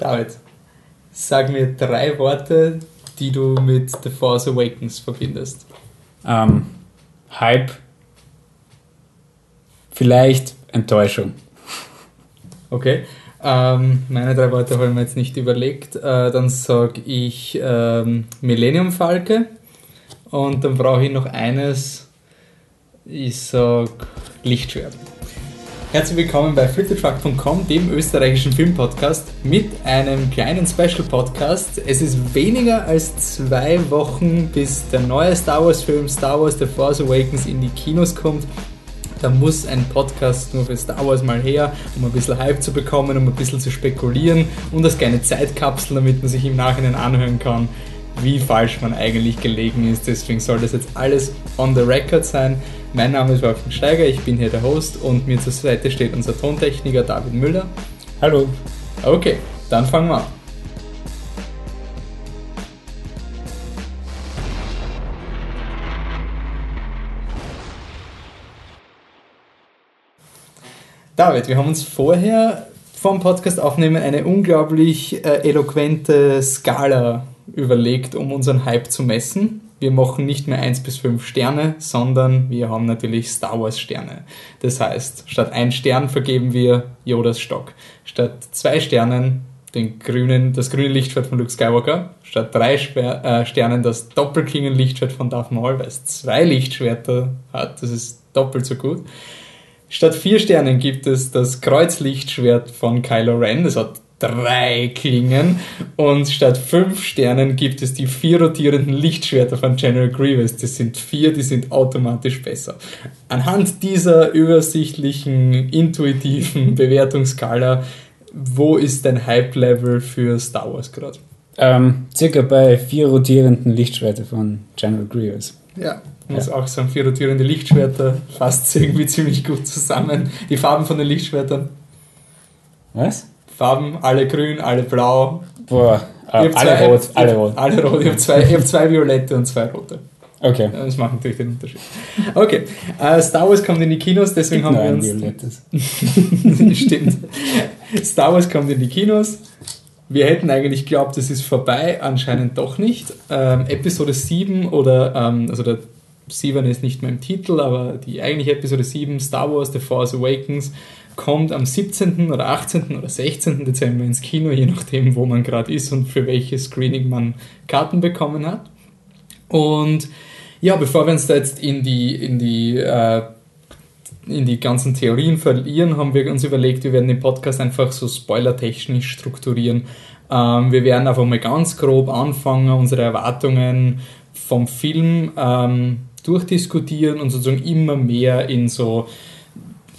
David, sag mir drei Worte, die du mit The Force Awakens verbindest. Ähm, Hype. Vielleicht Enttäuschung. Okay. Ähm, meine drei Worte haben wir jetzt nicht überlegt. Äh, dann sage ich ähm, Millennium Falke. Und dann brauche ich noch eines. Ich sage Lichtschwert. Herzlich willkommen bei flittertruck.com, dem österreichischen Filmpodcast mit einem kleinen Special-Podcast. Es ist weniger als zwei Wochen, bis der neue Star Wars-Film Star Wars The Force Awakens in die Kinos kommt. Da muss ein Podcast nur für Star Wars mal her, um ein bisschen Hype zu bekommen, um ein bisschen zu spekulieren und als kleine Zeitkapsel, damit man sich im Nachhinein anhören kann, wie falsch man eigentlich gelegen ist. Deswegen soll das jetzt alles on the record sein. Mein Name ist Wolfgang Steiger, ich bin hier der Host und mir zur Seite steht unser Tontechniker David Müller. Hallo. Okay, dann fangen wir an. David, wir haben uns vorher vom Podcast aufnehmen eine unglaublich äh, eloquente Skala überlegt, um unseren Hype zu messen wir machen nicht mehr 1 bis 5 Sterne, sondern wir haben natürlich Star Wars Sterne. Das heißt, statt ein Stern vergeben wir Yodas Stock. Statt zwei Sternen den grünen, das grüne Lichtschwert von Luke Skywalker, statt drei Schwer, äh, Sternen das Doppelklingen-Lichtschwert von Darth Maul, weil es zwei Lichtschwerter hat, das ist doppelt so gut. Statt vier Sternen gibt es das Kreuzlichtschwert von Kylo Ren, das hat drei Klingen und statt fünf Sternen gibt es die vier rotierenden Lichtschwerter von General Grievous. Das sind vier, die sind automatisch besser. Anhand dieser übersichtlichen, intuitiven Bewertungsskala, wo ist dein Hype-Level für Star Wars gerade? Ähm, circa bei vier rotierenden Lichtschwerter von General Grievous. Ja, muss ja. auch sagen, vier rotierende Lichtschwerter fasst irgendwie ziemlich gut zusammen. Die Farben von den Lichtschwertern. Was? Farben, alle grün, alle blau. Boah, äh, alle zwei, rot, alle rot. Alle rot. Ich habe zwei, hab zwei violette und zwei rote. Okay. Das macht natürlich den Unterschied. Okay, uh, Star Wars kommt in die Kinos, deswegen haben wir uns. Violettes. Stimmt. Star Wars kommt in die Kinos. Wir hätten eigentlich geglaubt, es ist vorbei, anscheinend doch nicht. Ähm, Episode 7 oder, ähm, also der 7 ist nicht mehr im Titel, aber die eigentliche Episode 7, Star Wars The Force Awakens, kommt am 17. oder 18. oder 16. Dezember ins Kino, je nachdem, wo man gerade ist und für welches Screening man Karten bekommen hat. Und ja, bevor wir uns da jetzt in die, in die, äh, in die ganzen Theorien verlieren, haben wir uns überlegt, wir werden den Podcast einfach so spoilertechnisch strukturieren. Ähm, wir werden einfach mal ganz grob anfangen, unsere Erwartungen vom Film ähm, durchdiskutieren und sozusagen immer mehr in so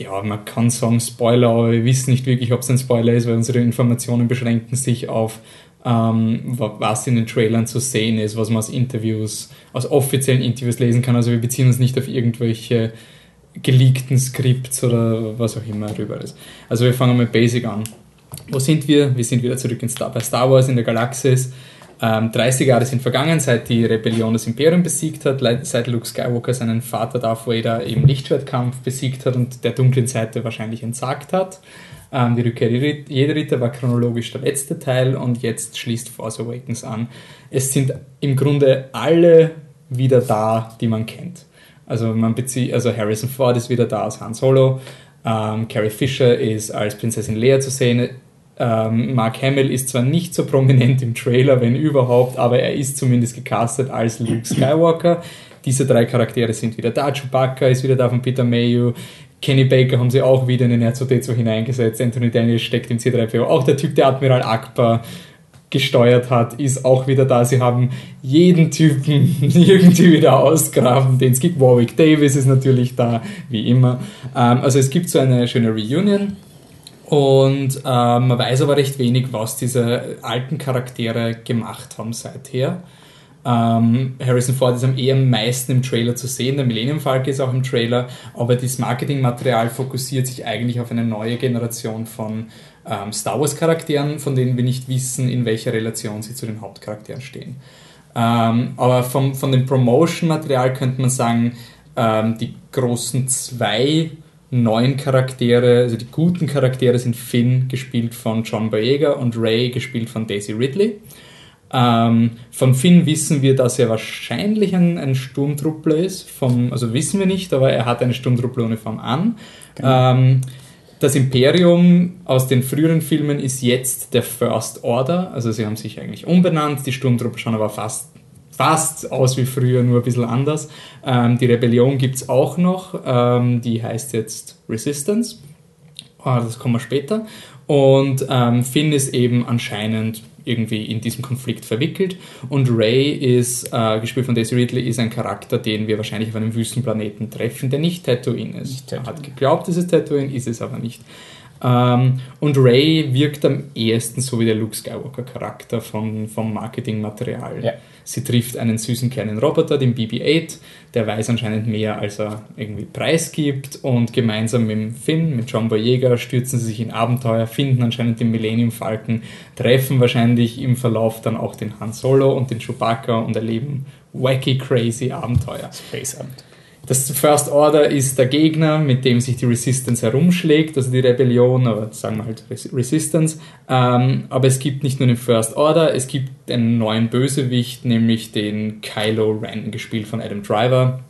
ja, man kann sagen Spoiler, aber wir wissen nicht wirklich, ob es ein Spoiler ist, weil unsere Informationen beschränken sich auf, ähm, was in den Trailern zu sehen ist, was man aus Interviews, aus offiziellen Interviews lesen kann. Also wir beziehen uns nicht auf irgendwelche geleakten Skripts oder was auch immer rüber ist. Also wir fangen mit Basic an. Wo sind wir? Wir sind wieder zurück in Star, bei Star Wars in der Galaxis. Ähm, 30 Jahre sind vergangen, seit die Rebellion das Imperium besiegt hat, seit Luke Skywalker seinen Vater Darth Vader im Lichtschwertkampf besiegt hat und der dunklen Seite wahrscheinlich entsagt hat. Ähm, die Rückkehr jeder Ritter war chronologisch der letzte Teil und jetzt schließt Force Awakens an. Es sind im Grunde alle wieder da, die man kennt. Also, man also Harrison Ford ist wieder da als Han Solo, ähm, Carrie Fisher ist als Prinzessin Leia zu sehen, ähm, Mark Hamill ist zwar nicht so prominent im Trailer, wenn überhaupt, aber er ist zumindest gecastet als Luke Skywalker. Diese drei Charaktere sind wieder da. Chewbacca ist wieder da von Peter Mayhew. Kenny Baker haben sie auch wieder in den R2D2 hineingesetzt. Anthony Daniels steckt im C3PO. Auch der Typ, der Admiral Akbar gesteuert hat, ist auch wieder da. Sie haben jeden Typen irgendwie wieder ausgraben, den es gibt. Warwick Davis ist natürlich da, wie immer. Ähm, also es gibt so eine schöne Reunion und äh, man weiß aber recht wenig, was diese alten Charaktere gemacht haben seither. Ähm, Harrison Ford ist am eher am meisten im Trailer zu sehen, der Millennium Falcon ist auch im Trailer, aber das Marketingmaterial fokussiert sich eigentlich auf eine neue Generation von ähm, Star Wars Charakteren, von denen wir nicht wissen, in welcher Relation sie zu den Hauptcharakteren stehen. Ähm, aber vom, von dem Promotion-Material könnte man sagen, ähm, die großen zwei neuen Charaktere, also die guten Charaktere sind Finn, gespielt von John Boyega, und Ray, gespielt von Daisy Ridley. Ähm, von Finn wissen wir, dass er wahrscheinlich ein, ein Sturmtruppler ist. Vom, also wissen wir nicht, aber er hat eine Sturmtruppler-Uniform an. Genau. Ähm, das Imperium aus den früheren Filmen ist jetzt der First Order. Also sie haben sich eigentlich umbenannt. Die Sturmtruppler schauen aber fast, fast aus wie früher, nur ein bisschen anders. Ähm, die Rebellion gibt es auch noch. Ähm, die heißt jetzt Resistance. Oh, das kommen wir später. Und ähm, Finn ist eben anscheinend irgendwie in diesem Konflikt verwickelt. Und Ray ist, äh, gespielt von Daisy Ridley, ist ein Charakter, den wir wahrscheinlich auf einem Wüstenplaneten treffen, der nicht Tatooine ist. Nicht Tatooine. Er hat geglaubt, es ist Tatooine, ist es aber nicht. Ähm, und Ray wirkt am ehesten so wie der Luke Skywalker-Charakter vom, vom Marketingmaterial. Ja. Sie trifft einen süßen kleinen Roboter, den BB-8, der weiß anscheinend mehr, als er irgendwie preisgibt. Und gemeinsam mit Finn, mit John Boyega, stürzen sie sich in Abenteuer, finden anscheinend den Millennium Falcon, treffen wahrscheinlich im Verlauf dann auch den Han Solo und den Chewbacca und erleben wacky, crazy Abenteuer. Space Abenteuer. Das First Order ist der Gegner, mit dem sich die Resistance herumschlägt, also die Rebellion, aber sagen wir halt Resistance. Ähm, aber es gibt nicht nur den First Order, es gibt einen neuen Bösewicht, nämlich den Kylo Ren, gespielt von Adam Driver.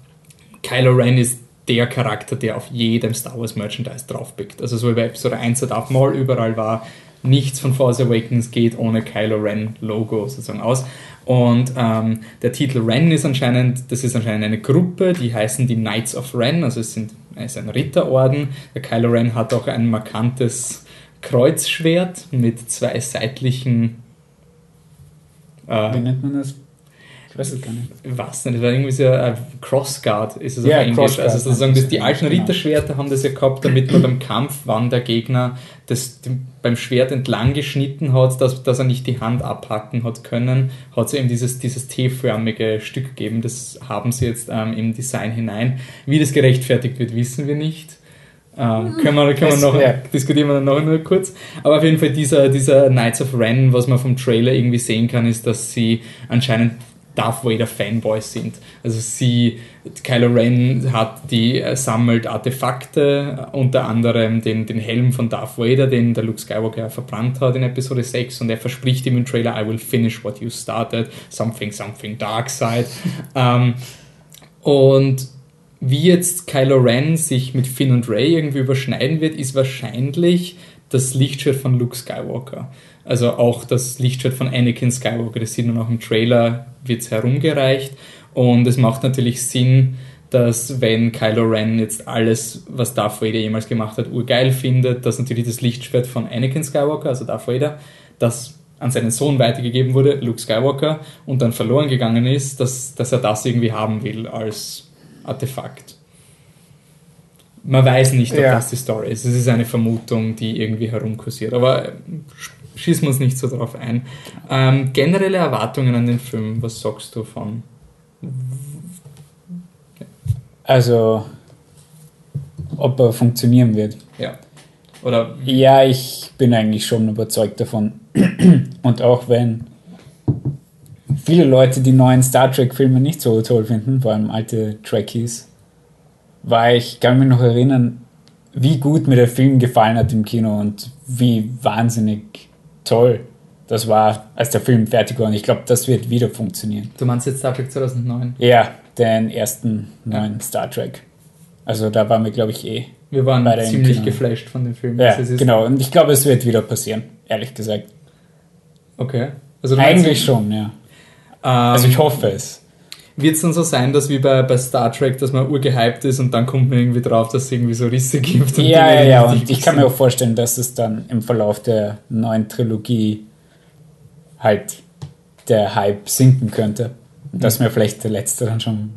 Kylo Ren ist der Charakter, der auf jedem Star Wars Merchandise draufpickt. Also so wie bei Episode 1 der Darth Maul überall war, nichts von Force Awakens geht ohne Kylo Ren Logo sozusagen aus. Und ähm, der Titel Ren ist anscheinend, das ist anscheinend eine Gruppe, die heißen die Knights of Ren, also es, sind, es ist ein Ritterorden. Der Kylo Ren hat auch ein markantes Kreuzschwert mit zwei seitlichen. Äh, Wie nennt man das? Ich weiß es gar nicht. Was denn? Das war irgendwie so ein Crossguard, ist es ja, auf Englisch. Also sozusagen, das, die alten genau. Ritterschwerter haben das ja gehabt, damit man beim Kampf, wann der Gegner das beim Schwert entlang geschnitten hat, dass, dass er nicht die Hand abhacken hat können, hat es eben dieses, dieses T-förmige Stück gegeben. Das haben sie jetzt ähm, im Design hinein. Wie das gerechtfertigt wird, wissen wir nicht. Ähm, können wir, können wir noch, ja. diskutieren wir dann noch nur kurz. Aber auf jeden Fall dieser, dieser Knights of Ren, was man vom Trailer irgendwie sehen kann, ist, dass sie anscheinend Darth Vader Fanboys sind. Also sie, Kylo Ren hat die, äh, sammelt Artefakte, unter anderem den, den Helm von Darth Vader, den der Luke Skywalker verbrannt hat in Episode 6 und er verspricht ihm im Trailer, I will finish what you started, something, something, dark side. ähm, und wie jetzt Kylo Ren sich mit Finn und Rey irgendwie überschneiden wird, ist wahrscheinlich das Lichtschwert von Luke Skywalker. Also auch das Lichtschwert von Anakin Skywalker, das sieht man auch im Trailer, wird es herumgereicht. Und es macht natürlich Sinn, dass wenn Kylo Ren jetzt alles, was Darth Vader jemals gemacht hat, urgeil findet, dass natürlich das Lichtschwert von Anakin Skywalker, also Darth Vader, das an seinen Sohn weitergegeben wurde, Luke Skywalker, und dann verloren gegangen ist, dass, dass er das irgendwie haben will als Artefakt. Man weiß nicht, ob ja. das die Story ist. Es ist eine Vermutung, die irgendwie herumkursiert. Aber schießen wir uns nicht so drauf ein. Ähm, generelle Erwartungen an den Film, was sagst du von? Also, ob er funktionieren wird. Ja. Oder? Ja, ich bin eigentlich schon überzeugt davon. Und auch wenn viele Leute die neuen Star Trek-Filme nicht so toll finden, vor allem alte Trekkies, war ich, kann mich noch erinnern, wie gut mir der Film gefallen hat im Kino und wie wahnsinnig toll das war, als der Film fertig war. Und ich glaube, das wird wieder funktionieren. Du meinst jetzt Star Trek 2009? Ja, den ersten neuen ja. Star Trek. Also da waren wir, glaube ich, eh. Wir waren ziemlich geflasht von dem Film. Ja, genau. Und ich glaube, es wird wieder passieren, ehrlich gesagt. Okay. Also Eigentlich schon, ja. Ähm, also ich hoffe es wird es dann so sein, dass wie bei, bei Star Trek, dass man urgehypt ist und dann kommt man irgendwie drauf, dass es irgendwie so Risse gibt. ja, ja, ja. Und ich kann mir auch vorstellen, dass es dann im Verlauf der neuen Trilogie halt der Hype sinken könnte. Und dass mir vielleicht der letzte dann schon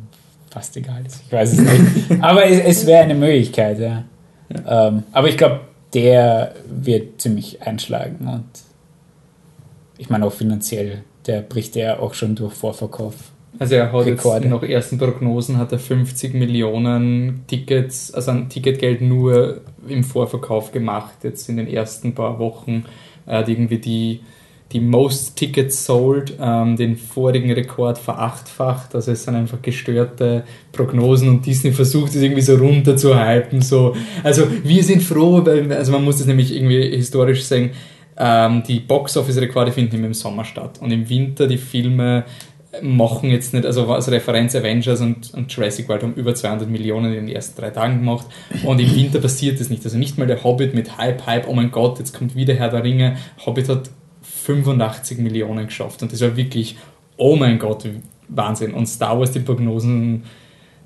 fast egal ist. Ich weiß es nicht. aber es, es wäre eine Möglichkeit, ja. ja. Ähm, aber ich glaube, der wird ziemlich einschlagen und ich meine auch finanziell, der bricht ja auch schon durch Vorverkauf also er hat Rekorde. jetzt nach ersten Prognosen hat er 50 Millionen Tickets, also ein Ticketgeld nur im Vorverkauf gemacht, jetzt in den ersten paar Wochen. Er hat irgendwie die, die Most Tickets Sold, ähm, den vorigen Rekord verachtfacht. Also es sind einfach gestörte Prognosen und Disney versucht es irgendwie so runter zu halten. So. Also wir sind froh, weil also man muss das nämlich irgendwie historisch sagen, ähm, die Box-Office-Rekorde finden immer im Sommer statt und im Winter die Filme machen jetzt nicht, also als Referenz Avengers und, und Jurassic World haben über 200 Millionen in den ersten drei Tagen gemacht und im Winter passiert das nicht. Also nicht mal der Hobbit mit Hype, Hype, oh mein Gott, jetzt kommt wieder Herr der Ringe. Hobbit hat 85 Millionen geschafft und das war wirklich, oh mein Gott, Wahnsinn. Und Star Wars, die Prognosen,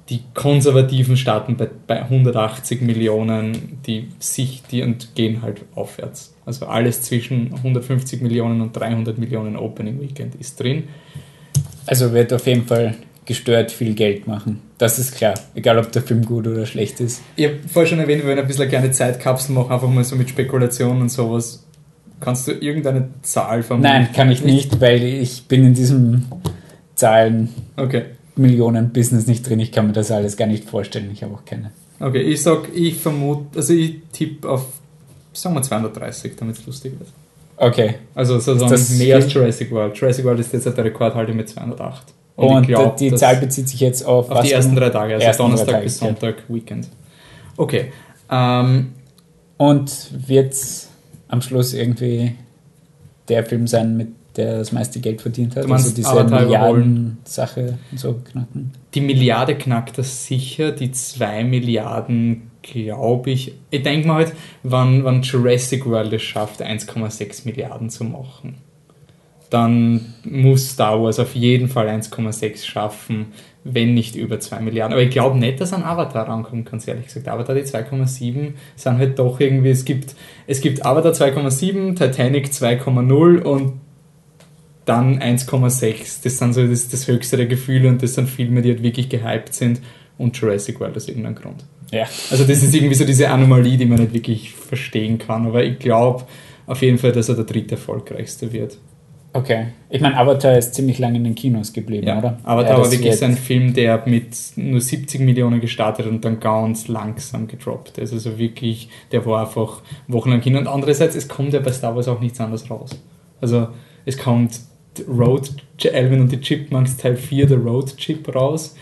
die Konservativen starten bei, bei 180 Millionen, die sich, die und gehen halt aufwärts. Also alles zwischen 150 Millionen und 300 Millionen Opening Weekend ist drin. Also wird auf jeden Fall gestört viel Geld machen. Das ist klar. Egal, ob der Film gut oder schlecht ist. Ich habe vorher schon erwähnt, wir wollen ein bisschen eine kleine Zeitkapsel machen, einfach mal so mit Spekulationen und sowas. Kannst du irgendeine Zahl vermuten? Nein, kann ich nicht, weil ich bin in diesem Zahlen okay. Millionen Business nicht drin. Ich kann mir das alles gar nicht vorstellen. Ich habe auch keine. Okay, ich sag, ich vermute, also ich tippe auf, sagen wir 230, damit es lustig wird. Okay. Also sozusagen mehr als Jurassic World. Jurassic World ist jetzt der Rekordhalter mit 208. Und, Und glaub, die Zahl bezieht sich jetzt auf, auf die ersten drei Tage, also Donnerstag Tage, bis Sonntag, ja. Weekend. Okay. Ähm, Und wird am Schluss irgendwie der Film sein, mit der das meiste Geld verdient hat? also diese Milliarden-Sache so knacken? Die Milliarde knackt das sicher, die zwei Milliarden glaube ich, ich denke mal halt, wann, wann Jurassic World es schafft, 1,6 Milliarden zu machen, dann muss Star Wars auf jeden Fall 1,6 schaffen, wenn nicht über 2 Milliarden. Aber ich glaube nicht, dass ein Avatar rankommt, ganz ehrlich gesagt. Avatar, die 2,7 sind halt doch irgendwie, es gibt, es gibt Avatar 2,7, Titanic 2,0 und dann 1,6. Das sind so das, das höchste der Gefühle und das sind Filme, die halt wirklich gehypt sind und Jurassic World aus irgendeinem Grund. Ja. Also das ist irgendwie so diese Anomalie, die man nicht wirklich verstehen kann. Aber ich glaube auf jeden Fall, dass er der dritte erfolgreichste wird. Okay. Ich meine, Avatar ist ziemlich lange in den Kinos geblieben, ja. oder? Avatar ja, war wirklich so ein Film, der mit nur 70 Millionen gestartet und dann ganz langsam gedroppt ist. Also wirklich, der war einfach wochenlang Kino. Und andererseits, es kommt ja bei Star Wars auch nichts anderes raus. Also es kommt Road, Alvin und die Chipmunks Teil 4, der Road Chip raus.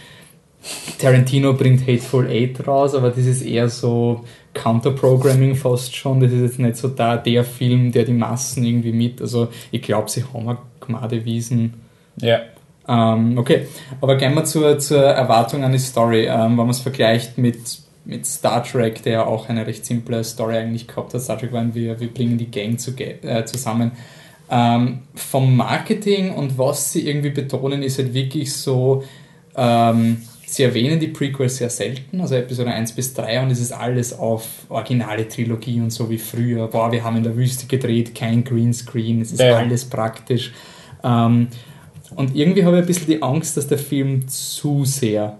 Tarantino bringt Hateful Eight raus, aber das ist eher so Counter-Programming fast schon. Das ist jetzt nicht so da der Film, der die Massen irgendwie mit. Also ich glaube, sie haben auch Gmade Wiesen. Ja. Ähm, okay, aber gehen wir zur, zur Erwartung an die Story. Ähm, wenn man es vergleicht mit, mit Star Trek, der ja auch eine recht simple Story eigentlich gehabt hat. Star Trek waren wir, wir bringen die Gang zu, äh, zusammen. Ähm, vom Marketing und was sie irgendwie betonen, ist halt wirklich so, ähm, Sie erwähnen die Prequels sehr selten, also Episode 1 bis 3, und es ist alles auf originale Trilogie und so wie früher. Boah, wir haben in der Wüste gedreht, kein Greenscreen, es ist ja. alles praktisch. Ähm, und irgendwie habe ich ein bisschen die Angst, dass der Film zu sehr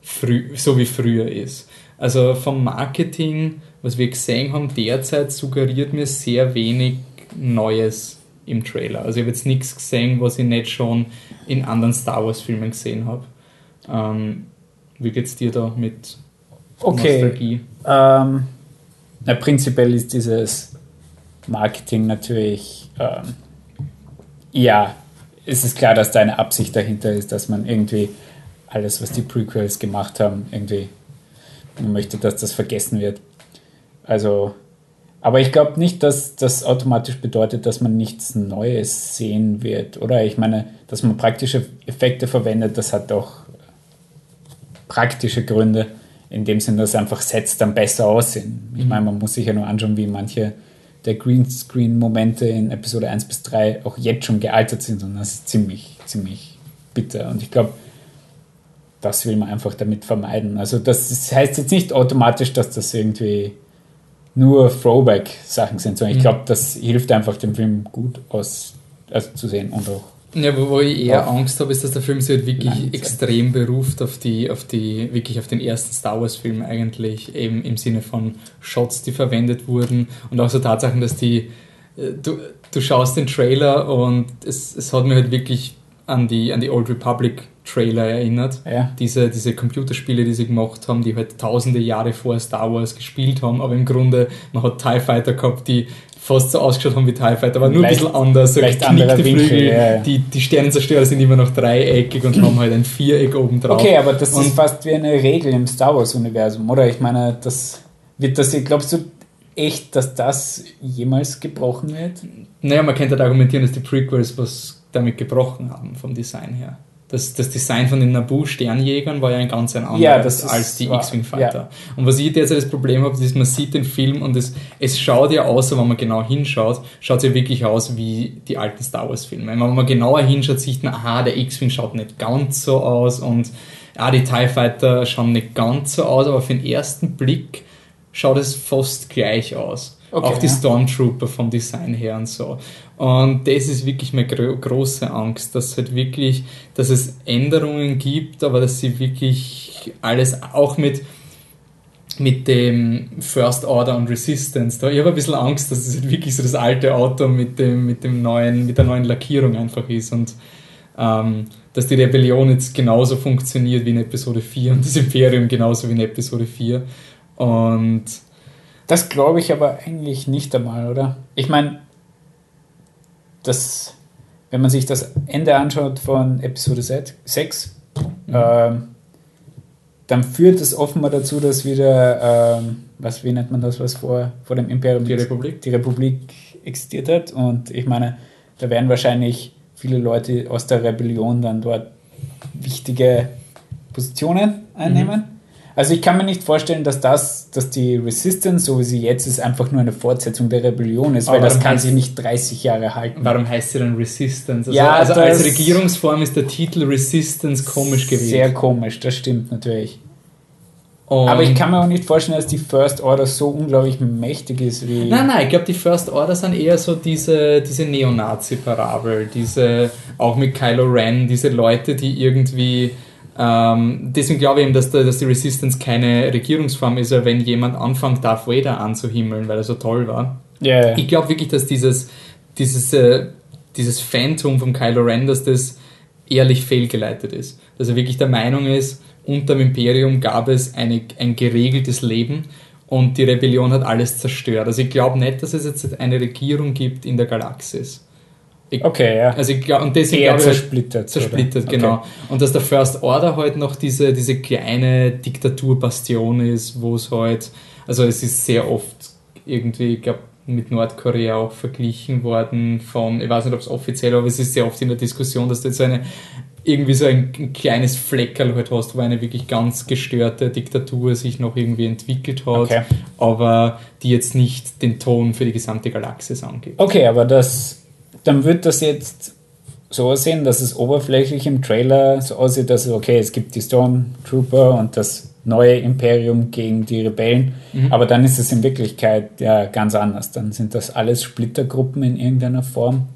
früh, so wie früher ist. Also vom Marketing, was wir gesehen haben, derzeit suggeriert mir sehr wenig Neues im Trailer. Also ich habe jetzt nichts gesehen, was ich nicht schon in anderen Star Wars-Filmen gesehen habe. Ähm, wie geht es dir da mit okay. Nostalgie? Ähm, na, prinzipiell ist dieses Marketing natürlich, ähm, ja, es ist klar, dass da eine Absicht dahinter ist, dass man irgendwie alles, was die Prequels gemacht haben, irgendwie, man möchte, dass das vergessen wird. Also, aber ich glaube nicht, dass das automatisch bedeutet, dass man nichts Neues sehen wird, oder? Ich meine, dass man praktische Effekte verwendet, das hat doch praktische Gründe, in dem Sinne, dass einfach Sets dann besser aussehen. Ich mhm. meine, man muss sich ja nur anschauen, wie manche der Greenscreen-Momente in Episode 1 bis 3 auch jetzt schon gealtert sind und das ist ziemlich, ziemlich bitter. Und ich glaube, das will man einfach damit vermeiden. Also das heißt jetzt nicht automatisch, dass das irgendwie nur Throwback-Sachen sind, sondern ich mhm. glaube, das hilft einfach dem Film gut aus, also zu sehen und auch ja, wo, wo ich eher auf Angst habe, ist, dass der Film sich halt wirklich Nein, extrem beruft auf die, auf die, wirklich auf den ersten Star Wars-Film eigentlich, eben im Sinne von Shots, die verwendet wurden und auch so Tatsachen, dass die, äh, du, du schaust den Trailer und es, es hat mir halt wirklich an die, an die Old Republic Trailer erinnert. Ja. Diese, diese Computerspiele, die sie gemacht haben, die halt tausende Jahre vor Star Wars gespielt haben, aber im Grunde, man hat TIE Fighter gehabt, die fast so ausgeschaut haben wie TIE Fighter, aber nur ein bisschen anders. So andere Winkel, Flügel. Ja, ja. Die, die Sternenzerstörer sind immer noch dreieckig und haben halt ein Viereck oben drauf. Okay, aber das und ist fast wie eine Regel im Star Wars-Universum, oder? Ich meine, das wird das, glaubst du echt, dass das jemals gebrochen wird? Naja, man könnte halt argumentieren, dass die Prequels was damit gebrochen haben, vom Design her. Das, das Design von den Naboo-Sternjägern war ja ein ganz ein anderes Ja, ist als die wahr, X-Wing-Fighter. ja. Und was ich derzeit das Problem habe, ist, man sieht den Film und es, es schaut ja aus, wenn man genau hinschaut, schaut es ja wirklich aus wie die alten Star Wars-Filme. Wenn man genauer hinschaut, sieht man, aha, der X-Wing schaut nicht ganz so aus und ah, die TIE Fighter schauen nicht ganz so aus, aber für den ersten Blick schaut es fast gleich aus. Okay, auch die ja. Stormtrooper vom Design her und so. Und das ist wirklich meine gro große Angst, dass halt wirklich, dass es Änderungen gibt, aber dass sie wirklich alles auch mit mit dem First Order und Resistance. Da ich habe ein bisschen Angst, dass es halt wirklich so das alte Auto mit dem mit dem neuen mit der neuen Lackierung einfach ist und ähm, dass die Rebellion jetzt genauso funktioniert wie in Episode 4 und das Imperium genauso wie in Episode 4 und Das glaube ich aber eigentlich nicht einmal, oder? Ich meine, das, wenn man sich das Ende anschaut von Episode 6, ähm, dann führt es offenbar dazu, dass wieder, ähm, was, wie nennt man das, was vor, vor dem Imperium die Republik die Republik existiert hat. Und ich meine, da werden wahrscheinlich viele Leute aus der Rebellion dann dort wichtige Positionen einnehmen. Also ich kann mir nicht vorstellen, dass das, dass die Resistance, so wie sie jetzt ist, einfach nur eine Fortsetzung der Rebellion ist, Aber weil das kann heißt- sich nicht 30 Jahre halten. Warum heißt sie dann Resistance? Also, Ja, also als Regierungsform ist der Titel Resistance komisch gewählt. Sehr komisch, das stimmt natürlich. Und Aber ich kann mir auch nicht vorstellen, dass die First Order so unglaublich mächtig ist wie. Nein, nein, ich glaube, die First Order sind eher so diese, diese Neonazi-Parabel, diese, auch mit Kylo Ren, diese Leute, die irgendwie, ähm, deswegen glaube ich eben, dass, dass die Resistance keine Regierungsform ist, wenn jemand anfängt, Darth Vader anzuhimmeln, weil er so toll war. Ja. Ich glaube wirklich, dass dieses, dieses, äh, dieses Phantom von Kylo Ren, dass das ehrlich fehlgeleitet ist. Dass er wirklich der Meinung ist, unter dem Imperium gab es eine, ein geregeltes Leben und die Rebellion hat alles zerstört. Also ich glaube nicht, dass es jetzt eine Regierung gibt in der Galaxis. Ich, Okay, ja. Also ich glaube, und deswegen glaube ich, halt- zersplittert. zersplittert, oder? genau. Okay. Und dass der First Order halt noch diese, diese kleine Diktaturbastion ist, wo es halt, also es ist sehr oft irgendwie, ich glaube, mit Nordkorea auch verglichen worden von, ich weiß nicht, ob es offiziell, aber es ist sehr oft in der Diskussion, dass du jetzt so eine, irgendwie so ein, ein kleines Fleckerl halt hast, wo eine wirklich ganz gestörte Diktatur sich noch irgendwie entwickelt hat, Okay. aber die jetzt nicht den Ton für die gesamte Galaxis angibt. Okay, aber das, dann wird das jetzt so aussehen, dass es oberflächlich im Trailer so aussieht, dass okay, es gibt die Stormtrooper und das neue Imperium gegen die Rebellen, Mhm. aber dann ist es in Wirklichkeit ja ganz anders. Dann sind das alles Splittergruppen in irgendeiner Form.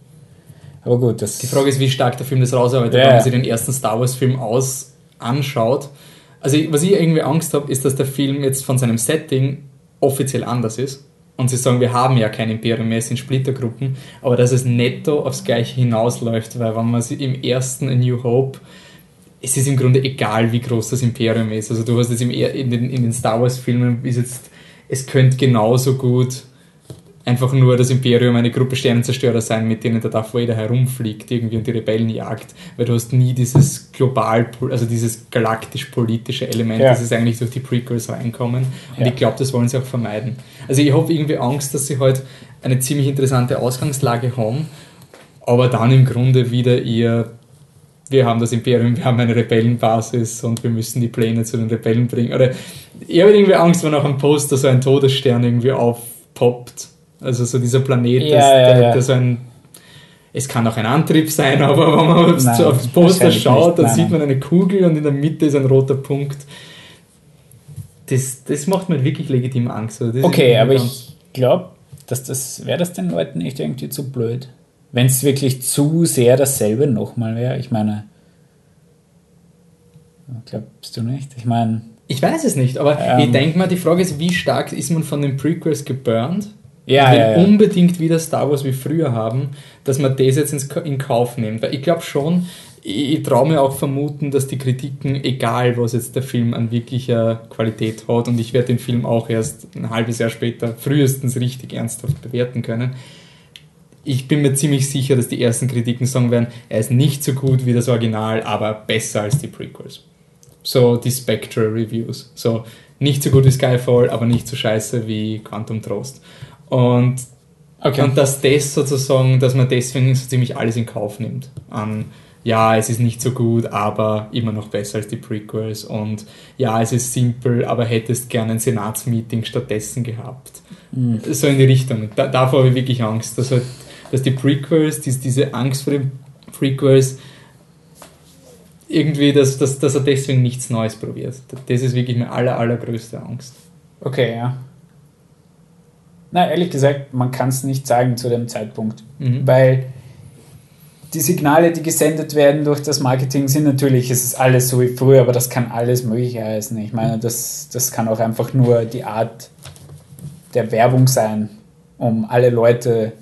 Aber gut, das Die Frage ist, wie stark der Film das rausarbeitet, Ja, wenn man sich den ersten Star Wars-Film aus anschaut. Also, was ich irgendwie Angst habe, ist, dass der Film jetzt von seinem Setting offiziell anders ist. Und sie sagen, wir haben ja kein Imperium mehr, es sind Splittergruppen, aber dass es netto aufs Gleiche hinausläuft, weil wenn man im ersten A New Hope, es ist im Grunde egal, wie groß das Imperium ist. Also du hast jetzt im, in den, in den Star Wars-Filmen ist jetzt, es könnte genauso gut einfach nur das Imperium eine Gruppe Sternenzerstörer sein, mit denen der Darth Vader herumfliegt irgendwie und die Rebellen jagt, weil du hast nie dieses global, also dieses galaktisch-politische Element, Ja. das ist eigentlich durch die Prequels reinkommen und Ja. ich glaube, das wollen sie auch vermeiden. Also ich habe irgendwie Angst, dass sie halt eine ziemlich interessante Ausgangslage haben, aber dann im Grunde wieder ihr wir haben das Imperium, wir haben eine Rebellenbasis und wir müssen die Pläne zu den Rebellen bringen. Oder ich habe irgendwie Angst, wenn auf einem Poster so ein Todesstern irgendwie aufpoppt. Also so dieser Planet, Ja, das, ja, der, der so ein es kann auch ein Antrieb sein, aber wenn man aufs, aufs Poster schaut, dann sieht man eine Kugel und in der Mitte ist ein roter Punkt. Das, das macht mir wirklich legitim Angst. Also Okay, aber ich glaube, dass das wäre das den Leuten nicht irgendwie zu blöd. Wenn es wirklich zu sehr dasselbe nochmal wäre. Ich meine, glaubst du nicht? Ich meine, Ich weiß es nicht, aber Ähm. ich denke mal, die Frage ist, wie stark ist man von den Prequels geburnt? Ja, ich will ja, ja. unbedingt wieder Star Wars wie früher haben, dass man das jetzt ins, in Kauf nimmt. Weil ich glaube schon, ich, ich traue mir auch vermuten, dass die Kritiken, egal was jetzt der Film an wirklicher Qualität hat, und ich werde den Film auch erst ein halbes Jahr später frühestens richtig ernsthaft bewerten können, ich bin mir ziemlich sicher, dass die ersten Kritiken sagen werden, er ist nicht so gut wie das Original, aber besser als die Prequels. So die Spectre Reviews. So nicht so gut wie Skyfall, aber nicht so scheiße wie Quantum Trost. Und, Okay. und dass das sozusagen, dass man deswegen so ziemlich alles in Kauf nimmt. An, ja, es ist nicht so gut, aber immer noch besser als die Prequels. Und ja, es ist simpel, aber hättest gerne ein Senatsmeeting stattdessen gehabt. So in die Richtung. Da, davor habe ich wirklich Angst, dass, halt, dass die Prequels, dies, diese Angst vor den Prequels, irgendwie, dass, dass, dass er deswegen nichts Neues probiert. Das ist wirklich meine aller, allergrößte Angst. Okay, ja. Na, ehrlich gesagt, man kann es nicht sagen zu dem Zeitpunkt, Mhm. weil die Signale, die gesendet werden durch das Marketing, sind natürlich, es ist alles so wie früher, aber das kann alles Mögliche heißen. Ich meine, das, das kann auch einfach nur die Art der Werbung sein, um alle Leute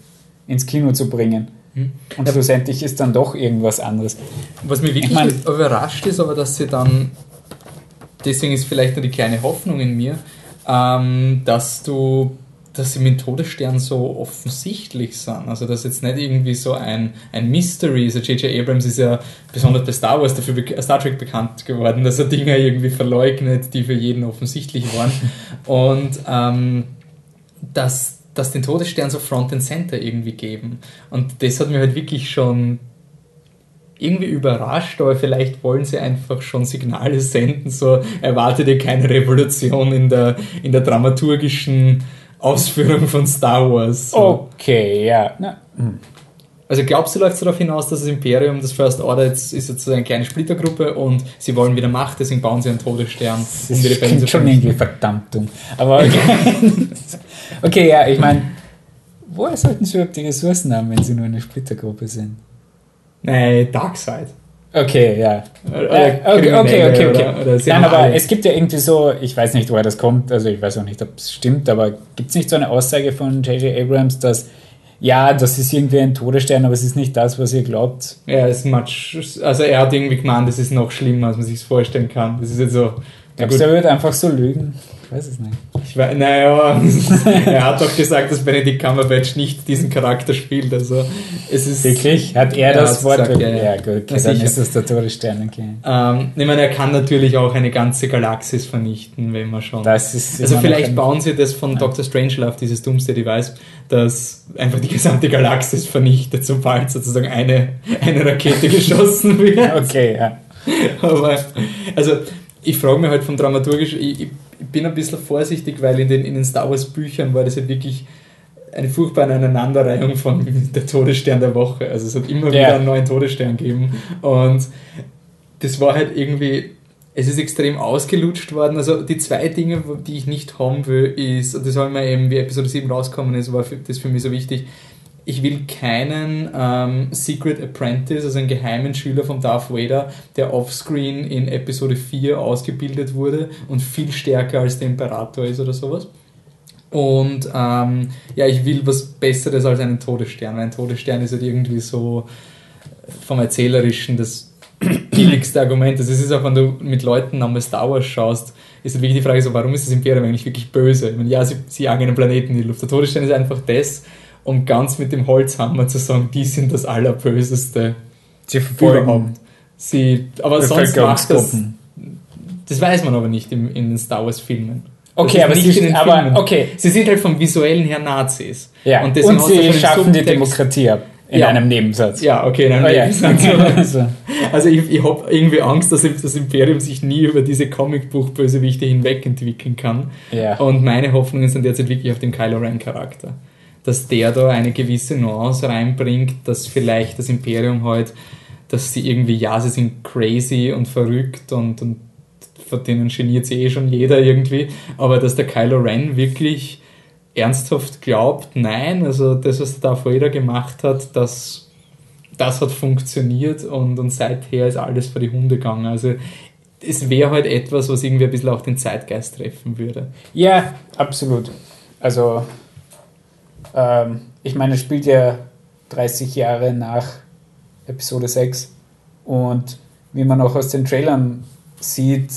ins Kino zu bringen. Mhm. Und schlussendlich ist dann doch irgendwas anderes. Was mich wirklich Ich mein- überrascht ist, aber dass sie dann, deswegen ist vielleicht nur die kleine Hoffnung in mir, ähm, dass du, dass sie mit Todesstern so offensichtlich sind. Also dass jetzt nicht irgendwie so ein, ein Mystery ist. Also J.J. Abrams ist ja besonders bei Star Wars dafür Star Trek bekannt geworden, dass er Dinge irgendwie verleugnet, die für jeden offensichtlich waren. Und ähm, dass, dass den Todesstern so Front and Center irgendwie geben. Und das hat mir halt wirklich schon irgendwie überrascht, aber vielleicht wollen sie einfach schon Signale senden, so erwartet ihr keine Revolution in der, in der dramaturgischen Ausführung von Star Wars. So. Okay, ja. Na, hm. Also glaubst du, läuft es darauf hinaus, dass das Imperium, das First Order, jetzt ist jetzt so eine kleine Splittergruppe und sie wollen wieder Macht, deswegen bauen sie einen Todesstern, Das um die Rebellen zu schon irgendwie verdammt dumm. Aber okay. okay, ja, ich meine, woher sollten sie überhaupt die Ressourcen haben, wenn sie nur eine Splittergruppe sind? Nein, Darkseid. Okay, ja. Oder Äh, okay, okay, Kriminelle okay, okay. Oder, oder Nein, aber alle- es gibt ja irgendwie so, ich weiß nicht, woher das kommt, also ich weiß auch nicht, ob es stimmt, aber gibt es nicht so eine Aussage von J.J. Abrams, dass ja, das ist irgendwie ein Todesstern, aber es ist nicht das, was ihr glaubt. Ja, es ist much, also er hat irgendwie gemeint, das ist noch schlimmer, als man sich vorstellen kann. Das ist jetzt so. Glaubst du, er wird einfach so lügen? Ich weiß es nicht. Ich weiß, naja, er hat doch gesagt, dass Benedict Cumberbatch nicht diesen Charakter spielt. Also es ist. Wirklich? Hat er Ja, das Wort? gesagt, ja, ja. ja, gut, okay, dann ist es der Todesstern, okay. Ähm, ich meine, er kann natürlich auch eine ganze Galaxis vernichten, wenn man schon. Das ist also vielleicht bauen sie das von Dr. Strangelove, dieses Doomsday Device, das einfach die gesamte Galaxis vernichtet, sobald sozusagen eine, eine Rakete geschossen wird. Okay, ja. Aber, also, ich frage mich halt vom dramaturgisch, ich ich bin ein bisschen vorsichtig, weil in den, in den Star Wars Büchern war das halt wirklich eine furchtbare Aneinanderreihung von der Todesstern der Woche. Also es hat immer Ja. wieder einen neuen Todesstern gegeben. Und das war halt irgendwie, es ist extrem ausgelutscht worden. Also die zwei Dinge, die ich nicht haben will, ist, und das war mir eben, wie Episode 7 rausgekommen ist, war das für mich so wichtig, ich will keinen ähm, Secret Apprentice, also einen geheimen Schüler von Darth Vader, der offscreen in Episode 4 ausgebildet wurde und viel stärker als der Imperator ist oder sowas. Und ähm, ja, ich will was Besseres als einen Todesstern, weil ein Todesstern ist halt irgendwie so vom Erzählerischen das billigste Argument. Also es ist auch, wenn du mit Leuten namens Star Wars schaust, ist halt wirklich die Frage so, warum ist das Imperium eigentlich wirklich böse? Meine, ja, sie, sie jagen einen Planeten in die Luft. Der Todesstern ist einfach das, um ganz mit dem Holzhammer zu sagen, die sind das Allerböseste Sie überhaupt. Sie, aber sonst macht das, das weiß man aber nicht in den Star Wars Filmen. Okay, Das aber sie, in den aber okay. Sie sind halt vom visuellen her Nazis. Ja. Und Und, sie schaffen die Demokratie ab. In Ja. einem Nebensatz. Ja, okay, dann Oh, ja. also, also ich, ich habe irgendwie Angst, dass das Imperium sich nie über diese Comicbuch-Bösewichte hinweg entwickeln kann. ja. Und meine Hoffnungen sind derzeit wirklich auf den Kylo Ren-Charakter. Dass der da eine gewisse Nuance reinbringt, dass vielleicht das Imperium halt, dass sie irgendwie, ja, sie sind crazy und verrückt und, und von denen geniert sich eh schon jeder irgendwie, aber dass der Kylo Ren wirklich ernsthaft glaubt, nein, also das, was der Darth Vader gemacht hat, das, das hat funktioniert und, und seither ist alles vor die Hunde gegangen. Also es wäre halt etwas, was irgendwie ein bisschen auch den Zeitgeist treffen würde. ja, absolut. Also, Ähm, ich meine, es spielt ja 30 Jahre nach Episode 6 und wie man auch aus den Trailern sieht,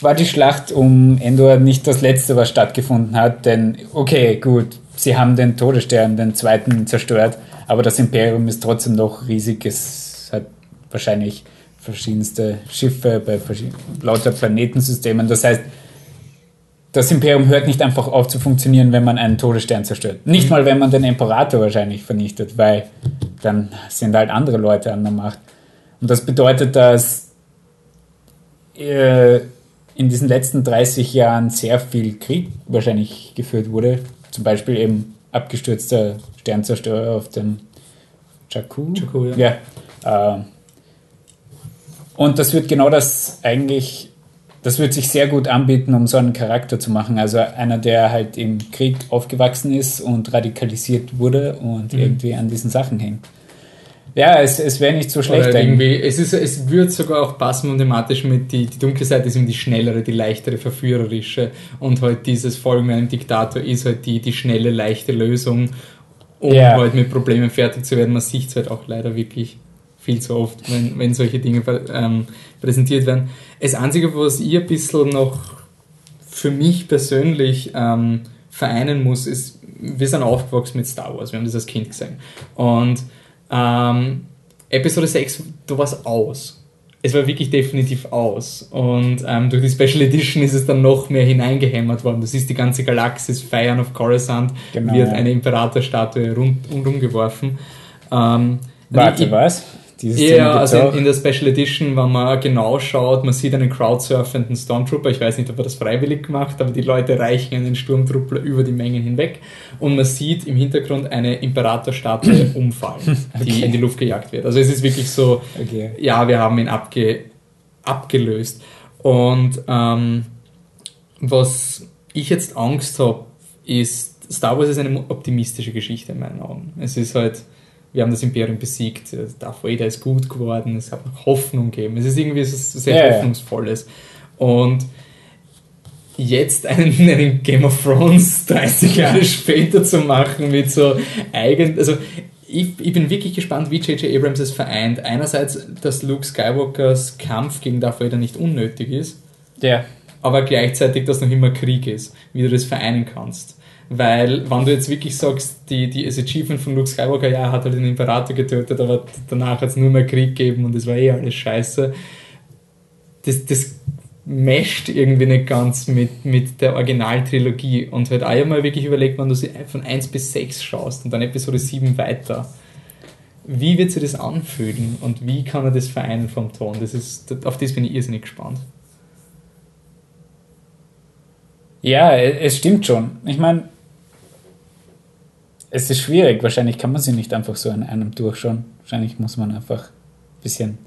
war die Schlacht um Endor nicht das letzte, was stattgefunden hat, denn okay, gut, sie haben den Todesstern, den zweiten, zerstört, aber das Imperium ist trotzdem noch riesig. Es hat wahrscheinlich verschiedenste Schiffe bei lauter Planetensystemen. Das heißt, das Imperium hört nicht einfach auf zu funktionieren, wenn man einen Todesstern zerstört. Nicht mal, wenn man den Imperator wahrscheinlich vernichtet, weil dann sind halt andere Leute an der Macht. Und das bedeutet, dass äh, in diesen letzten 30 Jahren sehr viel Krieg wahrscheinlich geführt wurde. Zum Beispiel eben abgestürzter Sternzerstörer auf dem Jakku. Jakku ja. ja äh, und das wird genau das eigentlich, das wird sich sehr gut anbieten, um so einen Charakter zu machen. Also einer, der halt im Krieg aufgewachsen ist und radikalisiert wurde und mhm. irgendwie an diesen Sachen hängt. Ja, es, es wäre nicht so schlecht. irgendwie, es, ist, es würde sogar auch passen mathematisch mit die, die dunkle Seite ist eben die schnellere, die leichtere, verführerische und halt dieses Folgen einem Diktator ist halt die, die schnelle, leichte Lösung, um ja. halt mit Problemen fertig zu werden. Man sieht es halt auch leider wirklich viel zu oft, wenn, wenn solche Dinge ähm, präsentiert werden. Das Einzige, was ich ein bisschen noch für mich persönlich ähm, vereinen muss, ist, wir sind aufgewachsen mit Star Wars, wir haben das als Kind gesehen. Und ähm, Episode 6, du warst aus. Es war wirklich definitiv aus. Und ähm, durch die Special Edition ist es dann noch mehr hineingehämmert worden. Das ist die ganze Galaxis, Feiern of Coruscant, genau, wird eine Imperatorstatue rundum geworfen. Ähm, Warte, ich, was? Ja, also in, in, der Special Edition, wenn man genau schaut, man sieht einen crowdsurfenden Stormtrooper. Ich weiß nicht, ob er das freiwillig macht, aber die Leute reichen einen Sturmtruppler über die Mengen hinweg. Und man sieht im Hintergrund eine Imperatorstatue umfallen, okay. die in die Luft gejagt wird. Also es ist wirklich so, okay. ja, wir haben ihn abge, abgelöst. Und ähm, was ich jetzt Angst habe, ist, Star Wars ist eine optimistische Geschichte in meinen Augen. Es ist halt wir haben das Imperium besiegt, Darth Vader ist gut geworden, es hat noch Hoffnung gegeben. Es ist irgendwie etwas sehr ja, Hoffnungsvolles. Und jetzt einen, einen, Game of Thrones 30 Jahre später zu machen mit so eigen, also ich, ich bin wirklich gespannt, wie J.J. Abrams es vereint. Einerseits, dass Luke Skywalkers Kampf gegen Darth Vader nicht unnötig ist, ja. aber gleichzeitig, dass noch immer Krieg ist, wie du das vereinen kannst. Weil, wenn du jetzt wirklich sagst, die, die, das Achievement von Luke Skywalker, ja, er hat halt den Imperator getötet, aber danach hat es nur mehr Krieg gegeben und es war eh alles scheiße. Das, das mescht irgendwie nicht ganz mit, mit der Originaltrilogie und halt einmal wirklich überlegt, wenn du sie von 1 bis 6 schaust und dann Episode 7 weiter. Wie wird sich das anfühlen und wie kann er das vereinen vom Ton? Das ist, auf das bin ich irrsinnig gespannt. Ja, es stimmt schon. Ich meine, es ist schwierig. Wahrscheinlich kann man sie nicht einfach so in einem durchschauen. Wahrscheinlich muss man einfach ein bisschen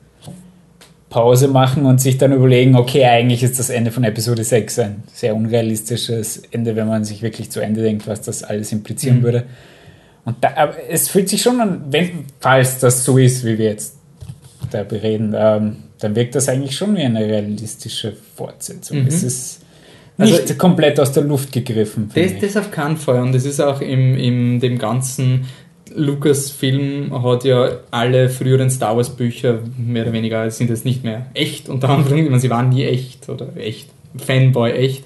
Pause machen und sich dann überlegen, okay, eigentlich ist das Ende von Episode 6 ein sehr unrealistisches Ende, wenn man sich wirklich zu Ende denkt, was das alles implizieren mhm. würde. Und da, aber es fühlt sich schon an, wenn, falls das so ist, wie wir jetzt da bereden, ähm, dann wirkt das eigentlich schon wie eine realistische Fortsetzung. Mhm. Es ist nicht also, komplett aus der Luft gegriffen. Das, das auf keinen Fall. Und das ist auch im, im dem ganzen Lucas-Film hat ja alle früheren Star Wars-Bücher mehr oder weniger sind jetzt nicht mehr echt, unter anderem, sie waren nie echt oder echt, Fanboy echt.